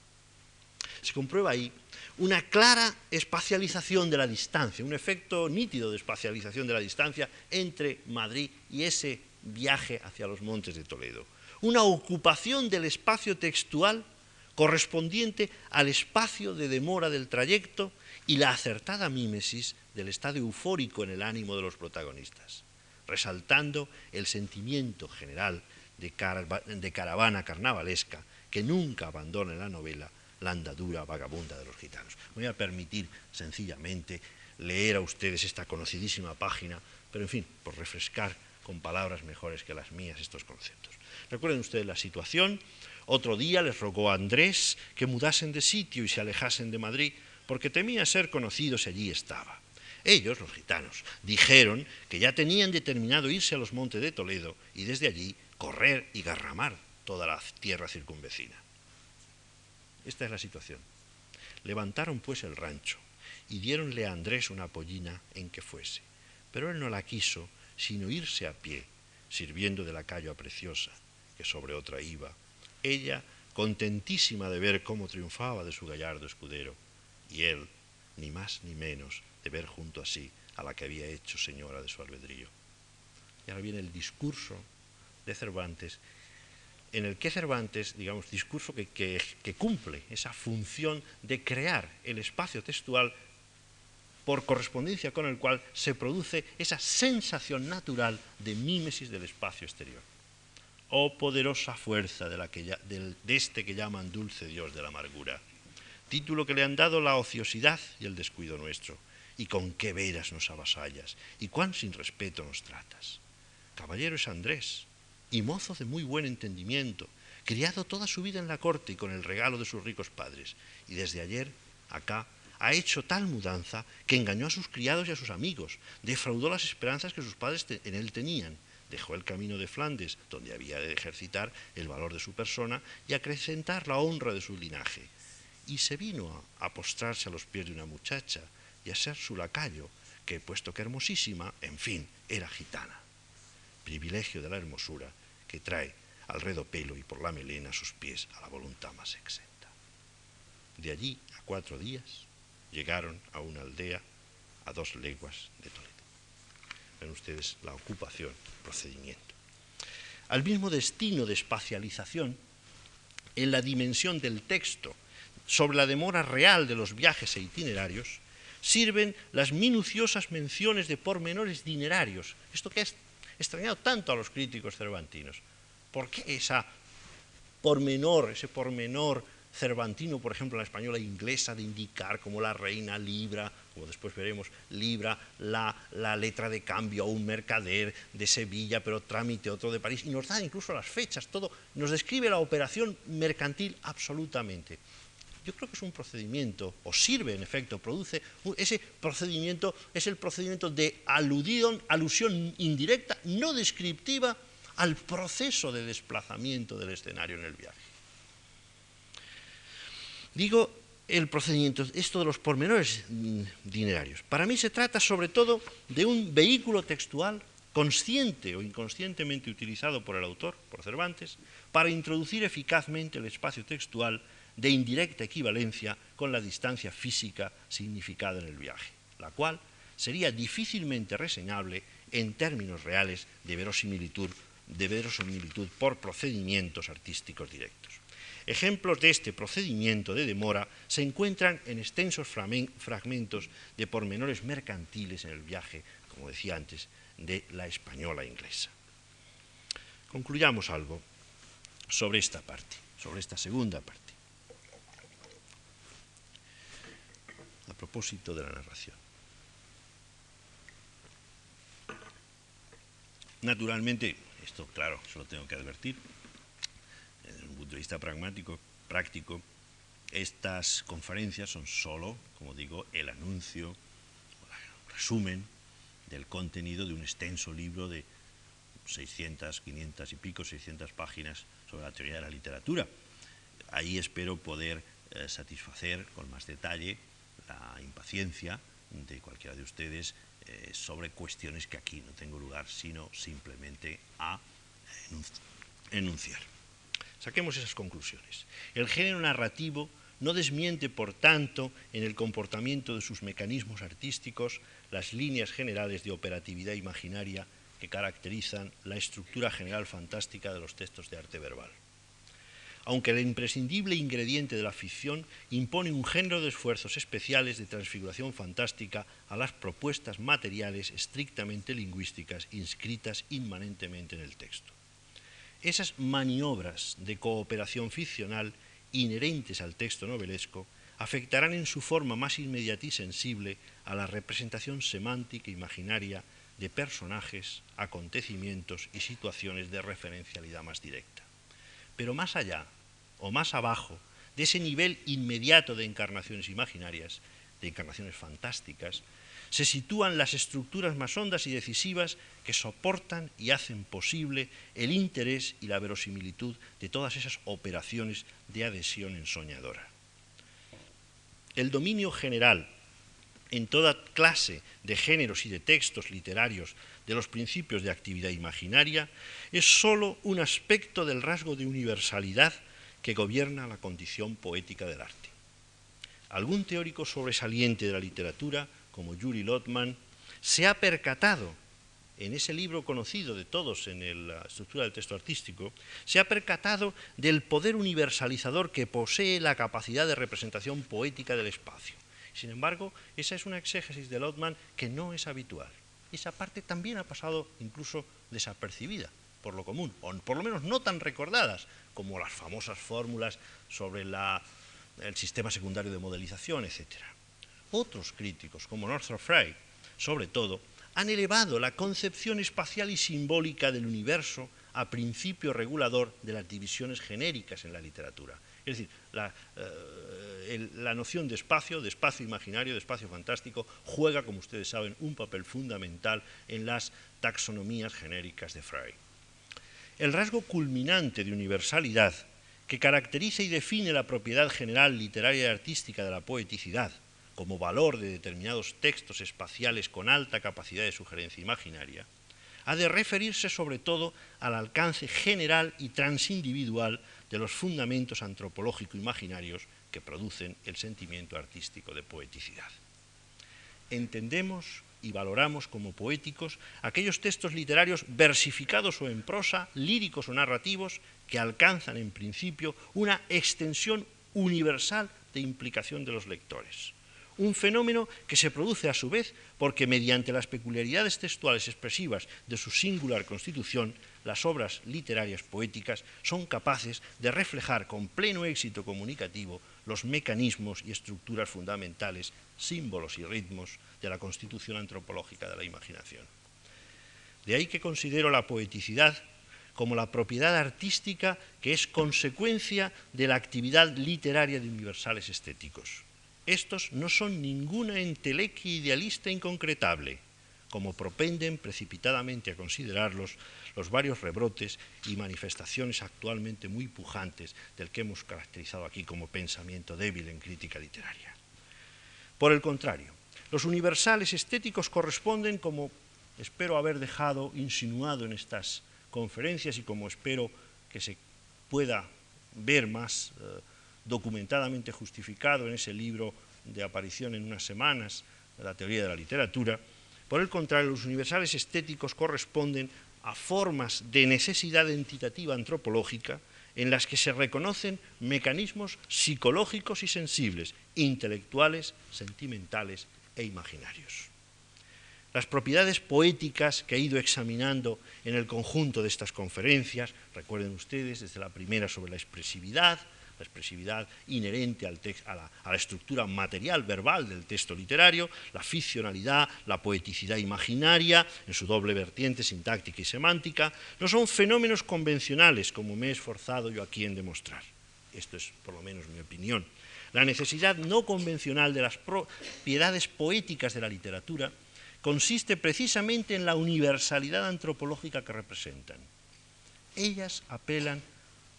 Se comprueba ahí una clara espacialización de la distancia, un efecto nítido de espacialización de la distancia entre Madrid y ese viaje hacia los montes de Toledo. Una ocupación del espacio textual correspondiente al espacio de demora del trayecto y la acertada mímesis del estado eufórico en el ánimo de los protagonistas, resaltando el sentimiento general de, caravana carnavalesca que nunca abandona en la novela la andadura vagabunda de los gitanos. voy a permitir sencillamente leer a ustedes esta conocidísima página, pero en fin, por refrescar con palabras mejores que las mías estos conceptos. Recuerden ustedes la situación, otro día les rogó a Andrés que mudasen de sitio y se alejasen de Madrid, porque temía ser conocidos allí estaba. Ellos, los gitanos, dijeron que ya tenían determinado irse a los montes de Toledo y desde allí correr y garramar toda la tierra circunvecina. Esta es la situación. Levantaron pues el rancho y diéronle a Andrés una pollina en que fuese, pero él no la quiso, sino irse a pie, sirviendo de la callo preciosa, que sobre otra iba, ella contentísima de ver cómo triunfaba de su gallardo escudero, y él, ni más ni menos, de ver junto a sí a la que había hecho señora de su albedrío. Y ahora viene el discurso de Cervantes, en el que Cervantes, digamos, discurso que, cumple esa función de crear el espacio textual por correspondencia con el cual se produce esa sensación natural de mímesis del espacio exterior oh poderosa fuerza de, la que de, este que llaman dulce Dios de la amargura, título que le han dado la ociosidad y el descuido nuestro, y con qué veras nos avasallas, y cuán sin respeto nos tratas. Caballero es Andrés, y mozo de muy buen entendimiento, criado toda su vida en la corte y con el regalo de sus ricos padres, y desde ayer, acá, ha hecho tal mudanza que engañó a sus criados y a sus amigos, defraudó las esperanzas que sus padres en él tenían, dejó el camino de Flandes, donde había de ejercitar el valor de su persona y acrecentar la honra de su linaje, y se vino a, postrarse a los pies de una muchacha y a ser su lacayo, que, puesto que hermosísima, en fin, era gitana. Privilegio de la hermosura que trae al redo pelo y por la melena sus pies a la voluntad más exenta. De allí a cuatro días llegaron a una aldea a dos leguas de Toledo. Ven ustedes la ocupación, procedimiento. Al mismo destino de espacialización, en la dimensión del texto, sobre la demora real de los viajes e itinerarios, sirven las minuciosas menciones de pormenores dinerarios. Esto que ha extrañado tanto a los críticos cervantinos. ¿Por qué esa pormenor, ese pormenor cervantino, por ejemplo, en la española e inglesa, de indicar como la reina libra, después veremos, libra la, la, letra de cambio a un mercader de Sevilla, pero trámite otro de París, y nos da incluso las fechas, todo, nos describe la operación mercantil absolutamente. Yo creo que es un procedimiento, o sirve en efecto, produce, ese procedimiento es el procedimiento de alusión, alusión indirecta, no descriptiva, al proceso de desplazamiento del escenario en el viaje. Digo el procedimiento, esto de los pormenores dinerarios. Para mí se trata sobre todo de un vehículo textual consciente o inconscientemente utilizado por el autor, por Cervantes, para introducir eficazmente el espacio textual de indirecta equivalencia con la distancia física significada en el viaje, la cual sería difícilmente reseñable en términos reales de verosimilitud, de verosimilitud por procedimientos artísticos directos. Ejemplos de este procedimiento de demora se encuentran en extensos fragmentos de pormenores mercantiles en el viaje, como decía antes, de la española inglesa. Concluyamos algo sobre esta parte, sobre esta segunda parte. A propósito de la narración. Naturalmente, esto claro, se lo tengo que advertir, de vista pragmático, práctico, estas conferencias son solo, como digo, el anuncio, el resumen del contenido de un extenso libro de 600, 500 y pico, 600 páginas sobre la teoría de la literatura. Ahí espero poder eh, satisfacer con más detalle la impaciencia de cualquiera de ustedes eh, sobre cuestiones que aquí no tengo lugar, sino simplemente a enunciar. Saquemos esas conclusiones. El género narrativo no desmiente, por tanto, en el comportamiento de sus mecanismos artísticos las líneas generales de operatividad imaginaria que caracterizan la estructura general fantástica de los textos de arte verbal aunque el imprescindible ingrediente de la ficción impone un género de esfuerzos especiales de transfiguración fantástica a las propuestas materiales estrictamente lingüísticas inscritas inmanentemente en el texto. Esas maniobras de cooperación ficcional inherentes al texto novelesco afectarán en su forma más inmediata y sensible a la representación semántica imaginaria de personajes, acontecimientos y situaciones de referencialidad más directa. Pero más allá o más abajo de ese nivel inmediato de encarnaciones imaginarias, de encarnaciones fantásticas, se sitúan las estructuras más hondas y decisivas que soportan y hacen posible el interés y la verosimilitud de todas esas operaciones de adhesión ensoñadora. El dominio general en toda clase de géneros y de textos literarios de los principios de actividad imaginaria es sólo un aspecto del rasgo de universalidad que gobierna la condición poética del arte. Algún teórico sobresaliente de la literatura, como Yuri Lotman, se ha percatado en ese libro conocido de todos en la estructura del texto artístico, se ha percatado del poder universalizador que posee la capacidad de representación poética del espacio. Sin embargo, esa es una exégesis de Lotman que no es habitual. Esa parte también ha pasado incluso desapercibida por lo común, o por lo menos no tan recordadas como las famosas fórmulas sobre el sistema secundario de modelización, etc. Otros críticos, como Northrop Frye, sobre todo, han elevado la concepción espacial y simbólica del universo a principio regulador de las divisiones genéricas en la literatura. Es decir, la, eh, la, noción de espacio, de espacio imaginario, de espacio fantástico, juega, como ustedes saben, un papel fundamental en las taxonomías genéricas de Frey. El rasgo culminante de universalidad que caracteriza y define la propiedad general literaria y artística de la poeticidad como valor de determinados textos espaciales con alta capacidad de sugerencia imaginaria, ha de referirse sobre todo al alcance general y transindividual de los fundamentos antropológico-imaginarios que producen el sentimiento artístico de poeticidad. Entendemos y valoramos como poéticos aquellos textos literarios versificados o en prosa, líricos o narrativos, que alcanzan en principio una extensión universal de implicación de los lectores. Un fenómeno que se produce a su vez porque mediante las peculiaridades textuales expresivas de su singular constitución, las obras literarias poéticas son capaces de reflejar con pleno éxito comunicativo los mecanismos y estructuras fundamentales, símbolos y ritmos de la constitución antropológica de la imaginación. De ahí que considero la poeticidad como la propiedad artística que es consecuencia de la actividad literaria de universales estéticos. Estos no son ninguna entelequia idealista inconcretable, como propenden precipitadamente a considerarlos los varios rebrotes y manifestaciones actualmente muy pujantes del que hemos caracterizado aquí como pensamiento débil en crítica literaria. Por el contrario, los universales estéticos corresponden, como espero haber dejado insinuado en estas conferencias y como espero que se pueda ver más eh, documentadamente justificado en ese libro de aparición en unas semanas, la teoría de la literatura. Por el contrario, los universales estéticos corresponden a formas de necesidad entitativa antropológica en las que se reconocen mecanismos psicológicos y sensibles, intelectuales, sentimentales e imaginarios. Las propiedades poéticas que he ido examinando en el conjunto de estas conferencias, recuerden ustedes, desde la primera sobre la expresividad, la expresividad inherente a, la, estructura material, verbal del texto literario, la ficcionalidad, la poeticidad imaginaria, en su doble vertiente sintáctica y semántica, no son fenómenos convencionales, como me he esforzado yo aquí en demostrar. Esto es, por lo menos, mi opinión. La necesidad no convencional de las propiedades poéticas de la literatura consiste precisamente en la universalidad antropológica que representan. Ellas apelan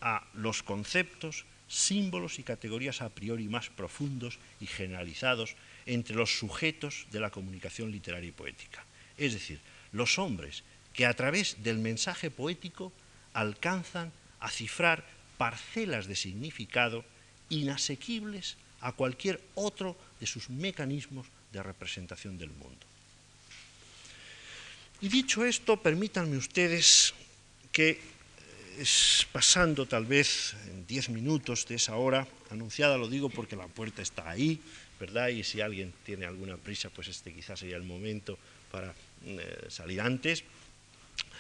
a los conceptos símbolos y categorías a priori más profundos y generalizados entre los sujetos de la comunicación literaria y poética. Es decir, los hombres que a través del mensaje poético alcanzan a cifrar parcelas de significado inasequibles a cualquier otro de sus mecanismos de representación del mundo. Y dicho esto, permítanme ustedes que pasando tal vez en diez minutos de esa hora anunciada, lo digo porque la puerta está ahí, ¿verdad? Y si alguien tiene alguna prisa, pues este quizás sería el momento para eh, salir antes.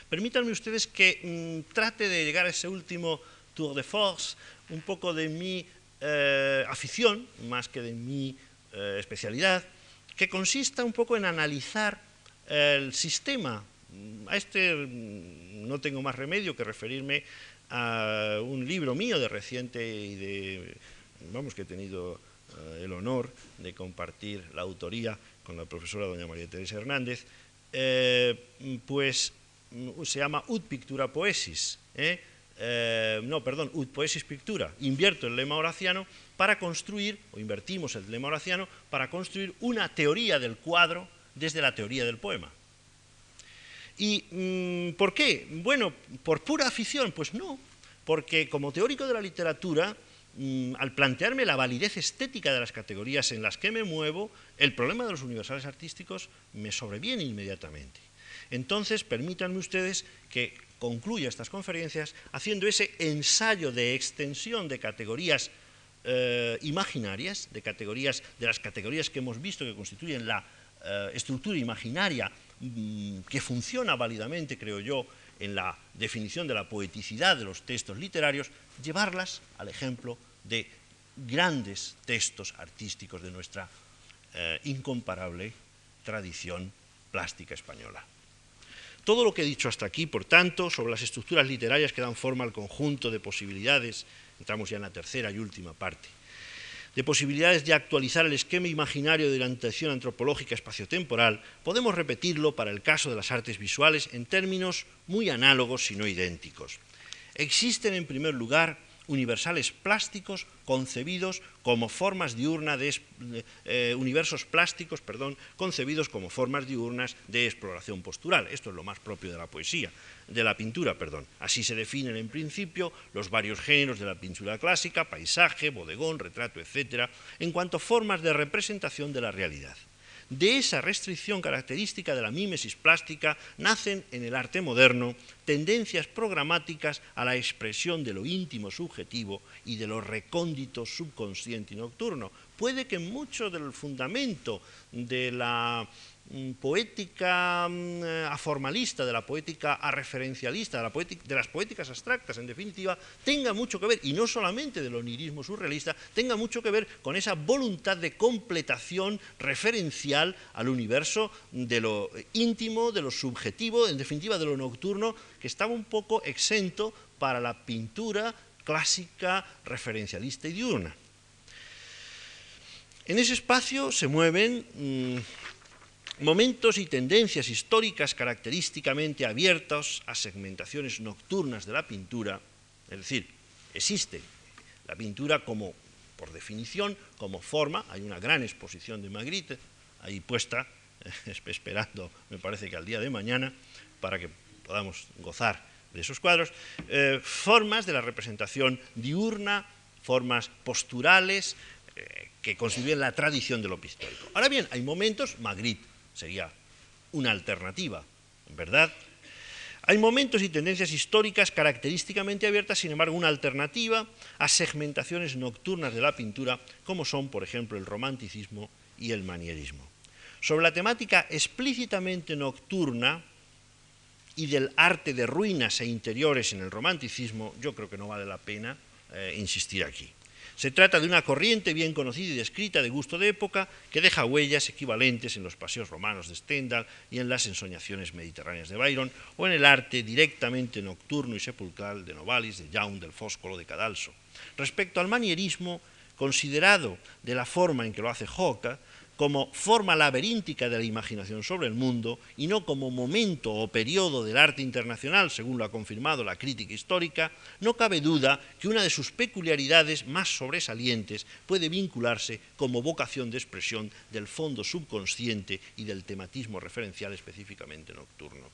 Permítanme ustedes que mm, trate de llegar a ese último tour de force, un poco de mi eh, afición, más que de mi eh, especialidad, que consista un poco en analizar el sistema. A este no tengo más remedio que referirme a un libro mío de reciente y de, vamos, que he tenido eh, el honor de compartir la autoría con la profesora doña María Teresa Hernández, eh, pues mm, se llama Ut Pictura Poesis, ¿eh? no, perdón, Ut Poesis Pictura. Invierto el lema horaciano para construir, o invertimos el lema horaciano, para construir una teoría del cuadro desde la teoría del poema. ¿Y mm, por qué? Bueno, ¿por pura afición? Pues no, porque como teórico de la literatura, mm, al plantearme la validez estética de las categorías en las que me muevo, el problema de los universales artísticos me sobreviene inmediatamente. Entonces, permítanme ustedes que concluya estas conferencias haciendo ese ensayo de extensión de categorías eh, imaginarias, de categorías, de las categorías que hemos visto que constituyen la eh, estructura imaginaria Mm, que funciona válidamente, creo yo, en la definición de la poeticidad de los textos literarios, llevarlas al ejemplo de grandes textos artísticos de nuestra eh, incomparable tradición plástica española. Todo lo que he dicho hasta aquí, por tanto, sobre las estructuras literarias que dan forma al conjunto de posibilidades, entramos ya en la tercera y última parte, de posibilidades de actualizar el esquema imaginario de la orientación antropológica espaciotemporal, podemos repetirlo para el caso de las artes visuales en términos muy análogos, si no idénticos. Existen, en primer lugar, universales plásticos concebidos como formas diurnas de eh, universos plásticos, perdón, concebidos como formas diurnas de exploración postural. Esto es lo más propio de la poesía, de la pintura, perdón. Así se definen en principio los varios géneros de la pintura clásica, paisaje, bodegón, retrato, etcétera, en cuanto a formas de representación de la realidad. De esa restricción característica de la mímesis plástica nacen en el arte moderno tendencias programáticas a la expresión de lo íntimo subjetivo y de lo recóndito subconsciente y nocturno. Puede que mucho del fundamento de la poética mm, eh, aformalista, de la poética arreferencialista, de, la de, las poéticas abstractas, en definitiva, tenga mucho que ver, y no solamente del onirismo surrealista, tenga mucho que ver con esa voluntad de completación referencial al universo de lo íntimo, de lo subjetivo, en definitiva de lo nocturno, que estaba un poco exento para la pintura clásica, referencialista y diurna. En ese espacio se mueven mm, momentos y tendencias históricas característicamente abiertos a segmentaciones nocturnas de la pintura, es decir, existe la pintura como, por definición, como forma, hay una gran exposición de Magritte ahí puesta, esperando, me parece que al día de mañana, para que podamos gozar de esos cuadros, eh, formas de la representación diurna formas posturales eh, que constituyen la tradición de lo pictórico. Ahora bien, hay momentos, Magritte sería una alternativa, ¿verdad? Hay momentos y tendencias históricas característicamente abiertas, sin embargo, una alternativa a segmentaciones nocturnas de la pintura, como son, por ejemplo, el romanticismo y el manierismo. Sobre la temática explícitamente nocturna y del arte de ruinas e interiores en el romanticismo, yo creo que no vale la pena eh, insistir aquí. Se trata de una corriente bien conocida y descrita de gusto de época que deja huellas equivalentes en los paseos romanos de Stendhal y en las ensoñaciones mediterráneas de Byron o en el arte directamente nocturno y sepulcral de Novalis, de Young, del Fóscolo, de Cadalso. Respecto al manierismo, considerado de la forma en que lo hace Hoca, como forma laberíntica de la imaginación sobre el mundo y no como momento o periodo del arte internacional, según lo ha confirmado la crítica histórica, no cabe duda que una de sus peculiaridades más sobresalientes puede vincularse como vocación de expresión del fondo subconsciente y del tematismo referencial específicamente nocturno.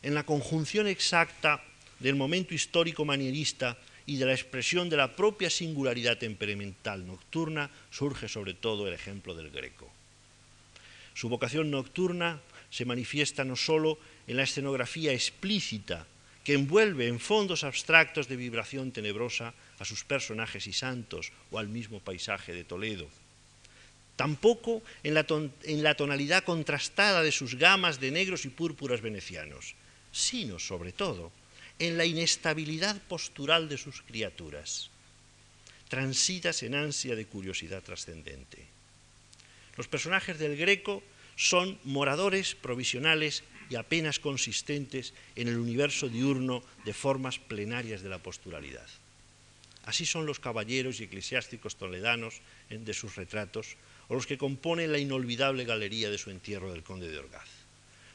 En la conjunción exacta del momento histórico manierista y de la expresión de la propia singularidad temperamental nocturna surge sobre todo el ejemplo del greco. Su vocación nocturna se manifiesta no sólo en la escenografía explícita que envuelve en fondos abstractos de vibración tenebrosa a sus personajes y santos o al mismo paisaje de Toledo, tampoco en la, en la tonalidad contrastada de sus gamas de negros y púrpuras venecianos, sino sobre todo en la inestabilidad postural de sus criaturas, transidas en ansia de curiosidad trascendente. Los personajes del Greco son moradores provisionales y apenas consistentes en el universo diurno de formas plenarias de la posturalidad. Así son los caballeros y eclesiásticos toledanos de sus retratos, o los que componen la inolvidable galería de su entierro del conde de Orgaz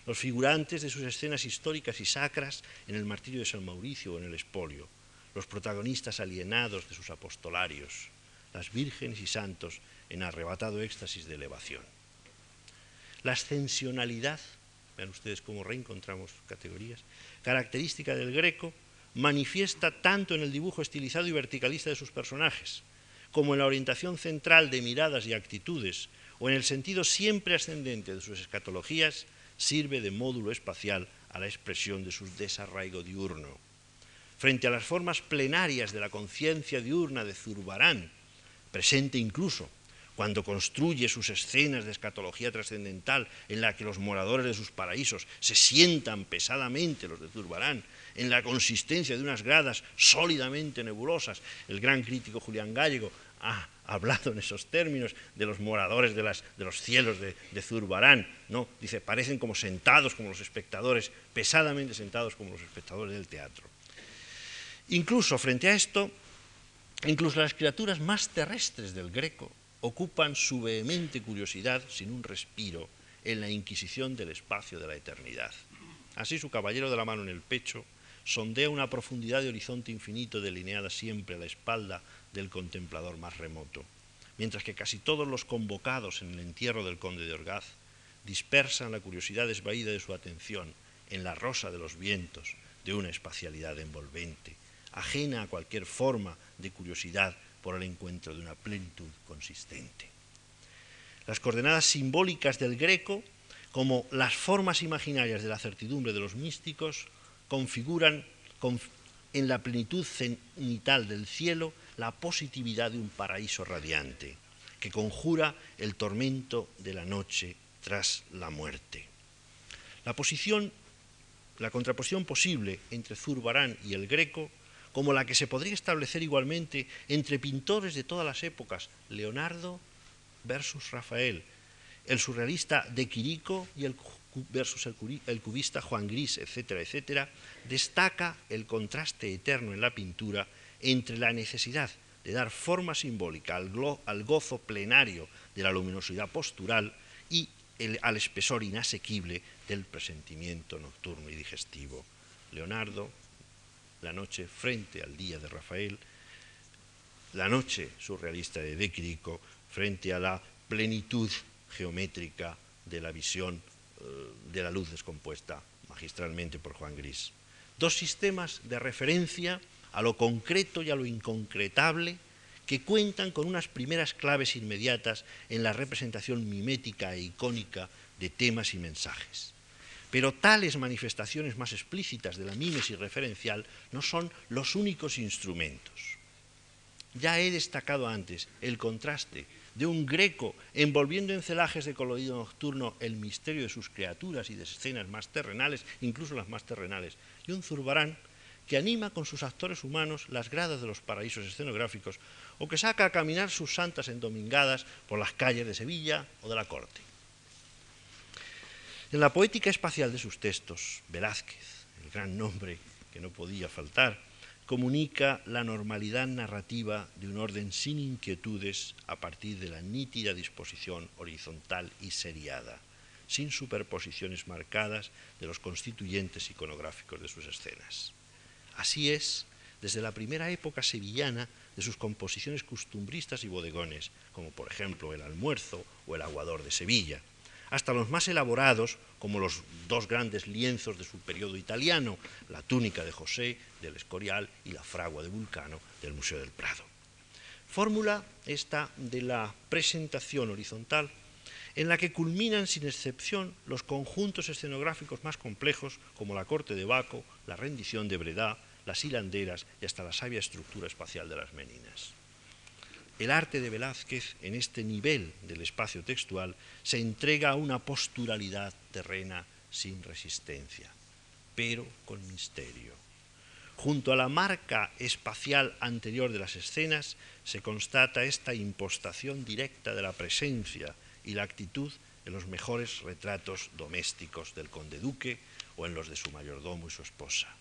los figurantes de sus escenas históricas y sacras en el martirio de San Mauricio o en el espolio, los protagonistas alienados de sus apostolarios, las vírgenes y santos en arrebatado éxtasis de elevación. La ascensionalidad, vean ustedes cómo reencontramos categorías, característica del greco, manifiesta tanto en el dibujo estilizado y verticalista de sus personajes, como en la orientación central de miradas y actitudes, o en el sentido siempre ascendente de sus escatologías, sirve de módulo espacial a la expresión de su desarraigo diurno. Frente a las formas plenarias de la conciencia diurna de Zurbarán, presente incluso cuando construye sus escenas de escatología trascendental en la que los moradores de sus paraísos se sientan pesadamente los de Zurbarán, en la consistencia de unas gradas sólidamente nebulosas. El gran crítico Julián Gallego ha hablado en esos términos de los moradores de, los cielos de, de, Zurbarán, ¿no? Dice, parecen como sentados como los espectadores, pesadamente sentados como los espectadores del teatro. Incluso frente a esto, incluso las criaturas más terrestres del Greco ocupan su vehemente curiosidad sin un respiro en la inquisición del espacio de la eternidad. Así su caballero de la mano en el pecho sondea una profundidad de horizonte infinito delineada siempre a la espalda del contemplador más remoto, mientras que casi todos los convocados en el entierro del conde de Orgaz dispersan la curiosidad desvaída de su atención en la rosa de los vientos de una espacialidad envolvente, ajena a cualquier forma de curiosidad por el encuentro de una plenitud consistente. Las coordenadas simbólicas del greco, como las formas imaginarias de la certidumbre de los místicos, configuran en la plenitud cenital del cielo la positividad de un paraíso radiante que conjura el tormento de la noche tras la muerte. La posición, la contraposición posible entre Zurbarán y el Greco, como la que se podría establecer igualmente entre pintores de todas las épocas, Leonardo versus Rafael, el surrealista de Quirico y el versus el cubista Juan Gris, etcétera, etcétera, destaca el contraste eterno en la pintura entre la necesidad de dar forma simbólica al, gozo plenario de la luminosidad postural y al espesor inasequible del presentimiento nocturno y digestivo. Leonardo, la noche frente al día de Rafael, la noche surrealista de De frente a la plenitud geométrica de la visión de la luz descompuesta magistralmente por Juan Gris. Dos sistemas de referencia a lo concreto y a lo inconcretable, que cuentan con unas primeras claves inmediatas en la representación mimética e icónica de temas y mensajes. Pero tales manifestaciones más explícitas de la mímesis referencial no son los únicos instrumentos. Ya he destacado antes el contraste de un greco envolviendo en celajes de colorido nocturno el misterio de sus criaturas y de escenas más terrenales, incluso las más terrenales, y un zurbarán que anima con sus actores humanos las gradas de los paraísos escenográficos o que saca a caminar sus santas endomingadas por las calles de Sevilla o de la corte. En la poética espacial de sus textos, Velázquez, el gran nombre que no podía faltar, comunica la normalidad narrativa de un orden sin inquietudes a partir de la nítida disposición horizontal y seriada, sin superposiciones marcadas de los constituyentes iconográficos de sus escenas. Así es, desde la primera época sevillana, de sus composiciones costumbristas y bodegones, como por ejemplo el almuerzo o el aguador de Sevilla, hasta los más elaborados, como los dos grandes lienzos de su periodo italiano, la túnica de José del Escorial y la fragua de Vulcano del Museo del Prado. Fórmula esta de la presentación horizontal en la que culminan sin excepción los conjuntos escenográficos más complejos como la corte de Baco, la rendición de Breda, las hilanderas y hasta la sabia estructura espacial de las meninas. El arte de Velázquez, en este nivel del espacio textual, se entrega a una posturalidad terrena sin resistencia, pero con misterio. Junto a la marca espacial anterior de las escenas se constata esta impostación directa de la presencia y la actitud en los mejores retratos domésticos del conde duque o en los de su mayordomo y su esposa.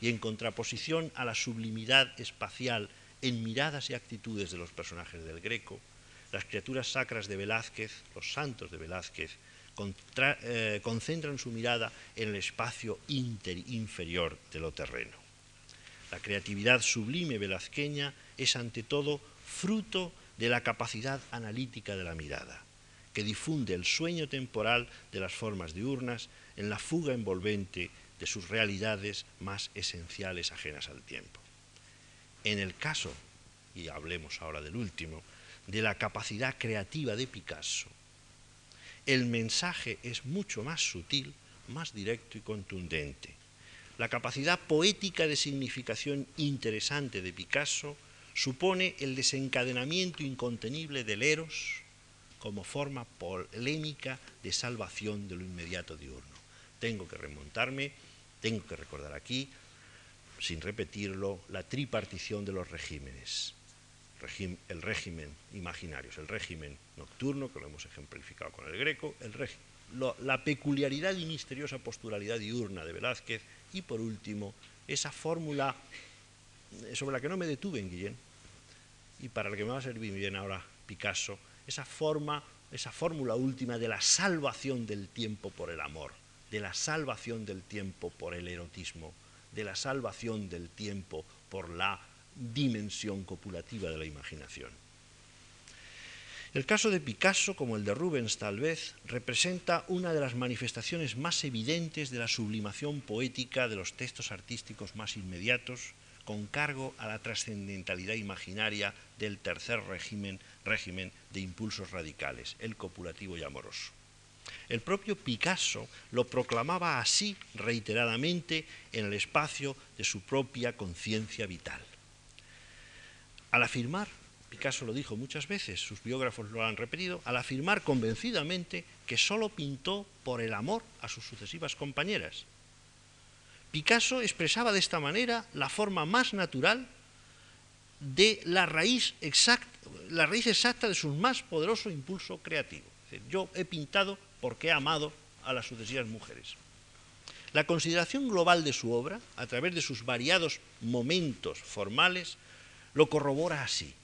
Y en contraposición a la sublimidad espacial en miradas y actitudes de los personajes del Greco, las criaturas sacras de Velázquez, los santos de Velázquez, eh, concentran su mirada en el espacio inferior de lo terreno. La creatividad sublime velazqueña es ante todo fruto de la capacidad analítica de la mirada, que difunde el sueño temporal de las formas diurnas en la fuga envolvente de sus realidades más esenciales ajenas al tiempo. En el caso, y hablemos ahora del último, de la capacidad creativa de Picasso, el mensaje es mucho más sutil, más directo y contundente. La capacidad poética de significación interesante de Picasso supone el desencadenamiento incontenible del eros como forma polémica de salvación de lo inmediato diurno. Tengo que remontarme, tengo que recordar aquí sin repetirlo, la tripartición de los regímenes. el régimen imaginario el régimen nocturno, que lo hemos ejemplificado con el greco, la peculiaridad y misteriosa posturalidad diurna de Velázquez y, por último, esa fórmula eh, sobre la que no me detuve en Guillén y para la que me va a servir bien ahora Picasso, esa forma, esa fórmula última de la salvación del tiempo por el amor, de la salvación del tiempo por el erotismo, de la salvación del tiempo por la dimensión copulativa de la imaginación. El caso de Picasso, como el de Rubens tal vez, representa una de las manifestaciones más evidentes de la sublimación poética de los textos artísticos más inmediatos, con cargo a la trascendentalidad imaginaria del tercer régimen, régimen de impulsos radicales, el copulativo y amoroso. El propio Picasso lo proclamaba así reiteradamente en el espacio de su propia conciencia vital. Al afirmar, Picasso lo dijo muchas veces, sus biógrafos lo han repetido, al afirmar convencidamente que sólo pintó por el amor a sus sucesivas compañeras. Picasso expresaba de esta manera la forma más natural de la raíz, exacta, la raíz exacta de su más poderoso impulso creativo. yo he pintado porque ha amado a las sucesivas mujeres. La consideración global de su obra, a través de sus variados momentos formales, lo corrobora así.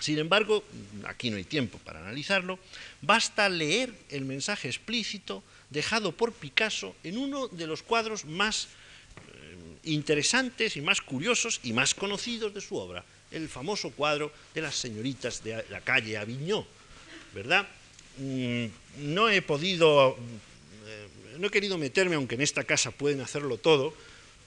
Sin embargo, aquí no hay tiempo para analizarlo, basta leer el mensaje explícito dejado por Picasso en uno de los cuadros más eh, interesantes y más curiosos y más conocidos de su obra, el famoso cuadro de las señoritas de la calle Aviñó, ¿verdad? Mm, no he podido, eh, no he querido meterme, aunque en esta casa pueden hacerlo todo,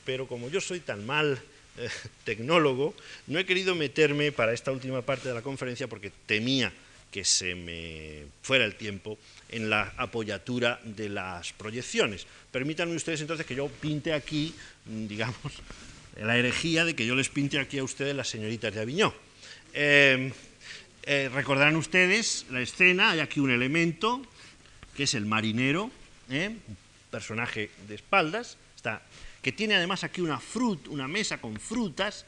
pero como yo soy tan mal eh, tecnólogo, no he querido meterme para esta última parte de la conferencia porque temía que se me fuera el tiempo en la apoyatura de las proyecciones. Permítanme ustedes entonces que yo pinte aquí, mm, digamos, la herejía de que yo les pinte aquí a ustedes las señoritas de Aviñó. Em, eh, recordarán ustedes la escena, hay aquí un elemento, que es el marinero, ¿eh? un personaje de espaldas, que tiene además aquí una, una mesa con frutas,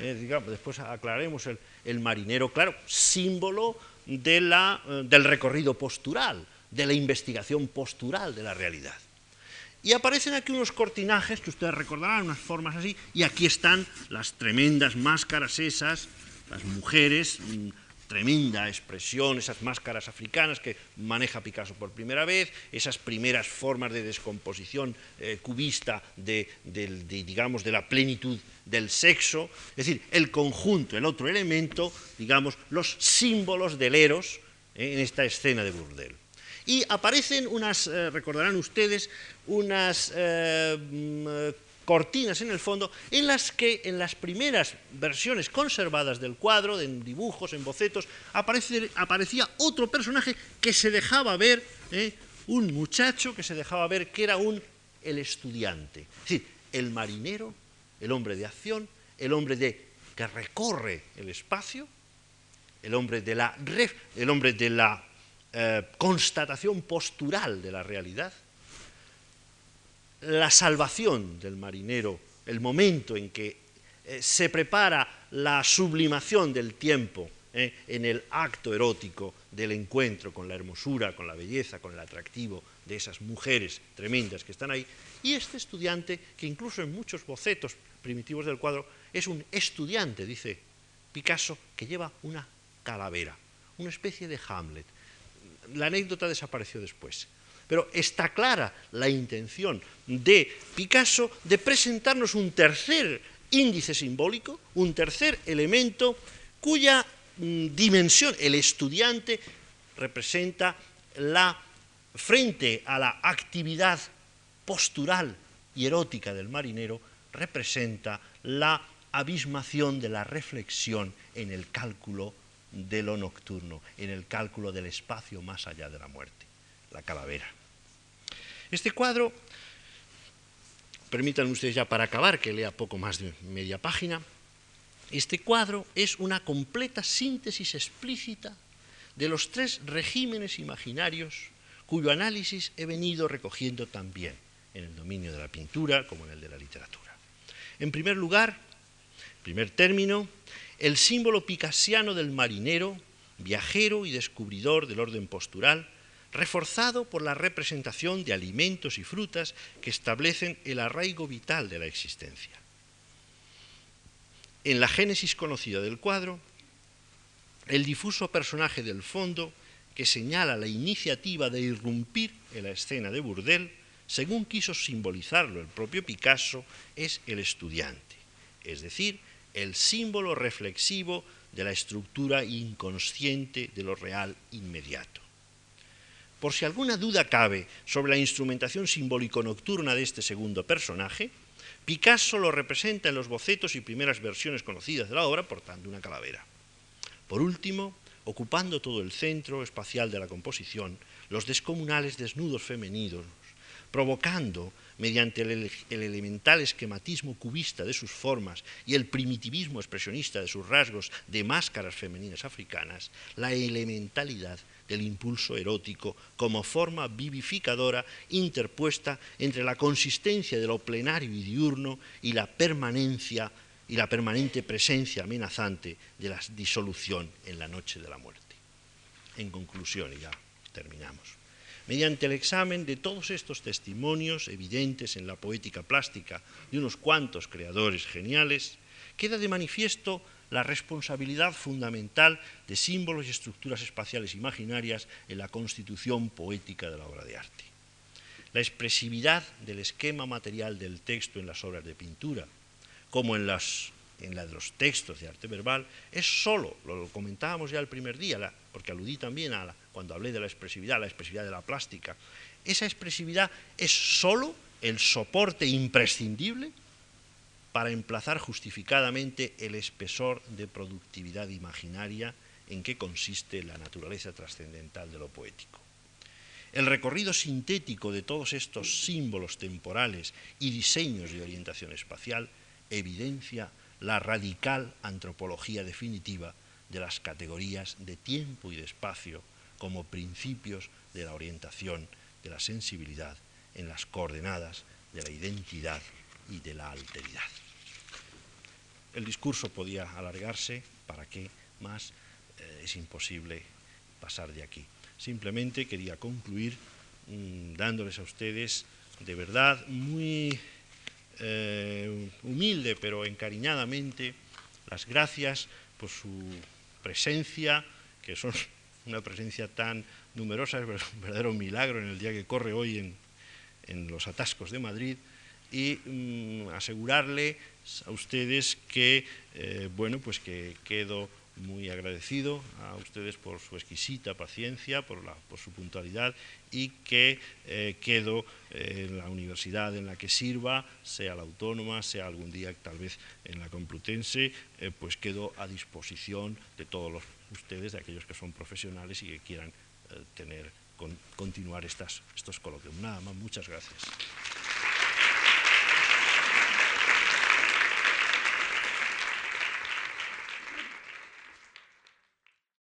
eh, digamos, después aclararemos el, marinero, claro, símbolo del recorrido postural, de la investigación postural de la realidad. Y aparecen aquí unos cortinajes que ustedes recordarán, unas formas así, y aquí están las tremendas máscaras esas, las mujeres, mm, tremenda expresión, esas máscaras africanas que maneja Picasso por primera vez, esas primeras formas de descomposición eh, cubista de, digamos, de la plenitud del sexo, es decir, el conjunto, el otro elemento, digamos, los símbolos del eros eh, en esta escena de burdel. Y aparecen unas, eh, recordarán ustedes, unas cortinas en el fondo, en las que en las primeras versiones conservadas del cuadro, en dibujos, en bocetos, aparecía otro personaje que se dejaba ver, ¿eh? un muchacho que se dejaba ver que era un, el estudiante, es decir, el marinero, el hombre de acción, el hombre de, que recorre el espacio, el hombre de la, el hombre de la eh, constatación postural de la realidad, la salvación del marinero, el momento en que eh, se prepara la sublimación del tiempo eh, en el acto erótico del encuentro con la hermosura, con la belleza, con el atractivo de esas mujeres tremendas que están ahí, y este estudiante, que incluso en muchos bocetos primitivos del cuadro, es un estudiante, dice Picasso, que lleva una calavera, una especie de Hamlet. La anécdota desapareció después. Pero está clara la intención de Picasso de presentarnos un tercer índice simbólico, un tercer elemento cuya mm, dimensión, el estudiante, representa la, frente a la actividad postural y erótica del marinero, representa la abismación de la reflexión en el cálculo de lo nocturno, en el cálculo del espacio más allá de la muerte la calavera. Este cuadro, permítanme ustedes ya para acabar que lea poco más de media página, este cuadro es una completa síntesis explícita de los tres regímenes imaginarios cuyo análisis he venido recogiendo también en el dominio de la pintura como en el de la literatura. En primer lugar, primer término, el símbolo picasiano del marinero, viajero y descubridor del orden postural, reforzado por la representación de alimentos y frutas que establecen el arraigo vital de la existencia. En la génesis conocida del cuadro, el difuso personaje del fondo que señala la iniciativa de irrumpir en la escena de burdel, según quiso simbolizarlo el propio Picasso, es el estudiante, es decir, el símbolo reflexivo de la estructura inconsciente de lo real inmediato. Por si alguna duda cabe sobre la instrumentación simbólico-nocturna de este segundo personaje, Picasso lo representa en los bocetos y primeras versiones conocidas de la obra portando una calavera. Por último, ocupando todo el centro espacial de la composición, los descomunales desnudos femeninos, provocando, mediante el, elemental esquematismo cubista de sus formas y el primitivismo expresionista de sus rasgos de máscaras femeninas africanas, la elementalidad del impulso erótico como forma vivificadora interpuesta entre la consistencia de lo plenario y diurno y la permanencia y la permanente presencia amenazante de la disolución en la noche de la muerte. En conclusión, y ya terminamos. Mediante el examen de todos estos testimonios evidentes en la poética plástica de unos cuantos creadores geniales, queda de manifiesto la responsabilidad fundamental de símbolos y estructuras espaciales imaginarias en la constitución poética de la obra de arte. La expresividad del esquema material del texto en las obras de pintura, como en, las, en la de los textos de arte verbal, es solo, lo comentábamos ya el primer día, porque aludí también a cuando hablé de la expresividad, la expresividad de la plástica, esa expresividad es solo el soporte imprescindible para emplazar justificadamente el espesor de productividad imaginaria en que consiste la naturaleza trascendental de lo poético. El recorrido sintético de todos estos símbolos temporales y diseños de orientación espacial evidencia la radical antropología definitiva de las categorías de tiempo y de espacio como principios de la orientación de la sensibilidad en las coordenadas de la identidad y de la alteridad. El discurso podía alargarse, ¿para qué más? Eh, es imposible pasar de aquí. Simplemente quería concluir mm, dándoles a ustedes de verdad muy eh, humilde pero encariñadamente las gracias por su presencia, que son una presencia tan numerosa, es un verdadero milagro en el día que corre hoy en, los atascos de Madrid, y mm, asegurarle a ustedes que, eh, bueno, pues que quedo muy agradecido a ustedes por su exquisita paciencia, por, la, por su puntualidad y que eh, quedo en la universidad en la que sirva, sea la autónoma, sea algún día tal vez en la Complutense, eh, pues quedo a disposición de todos los, ustedes, de aquellos que son profesionales y que quieran eh, tener, continuar estas, estos coloquios. Nada más, muchas gracias.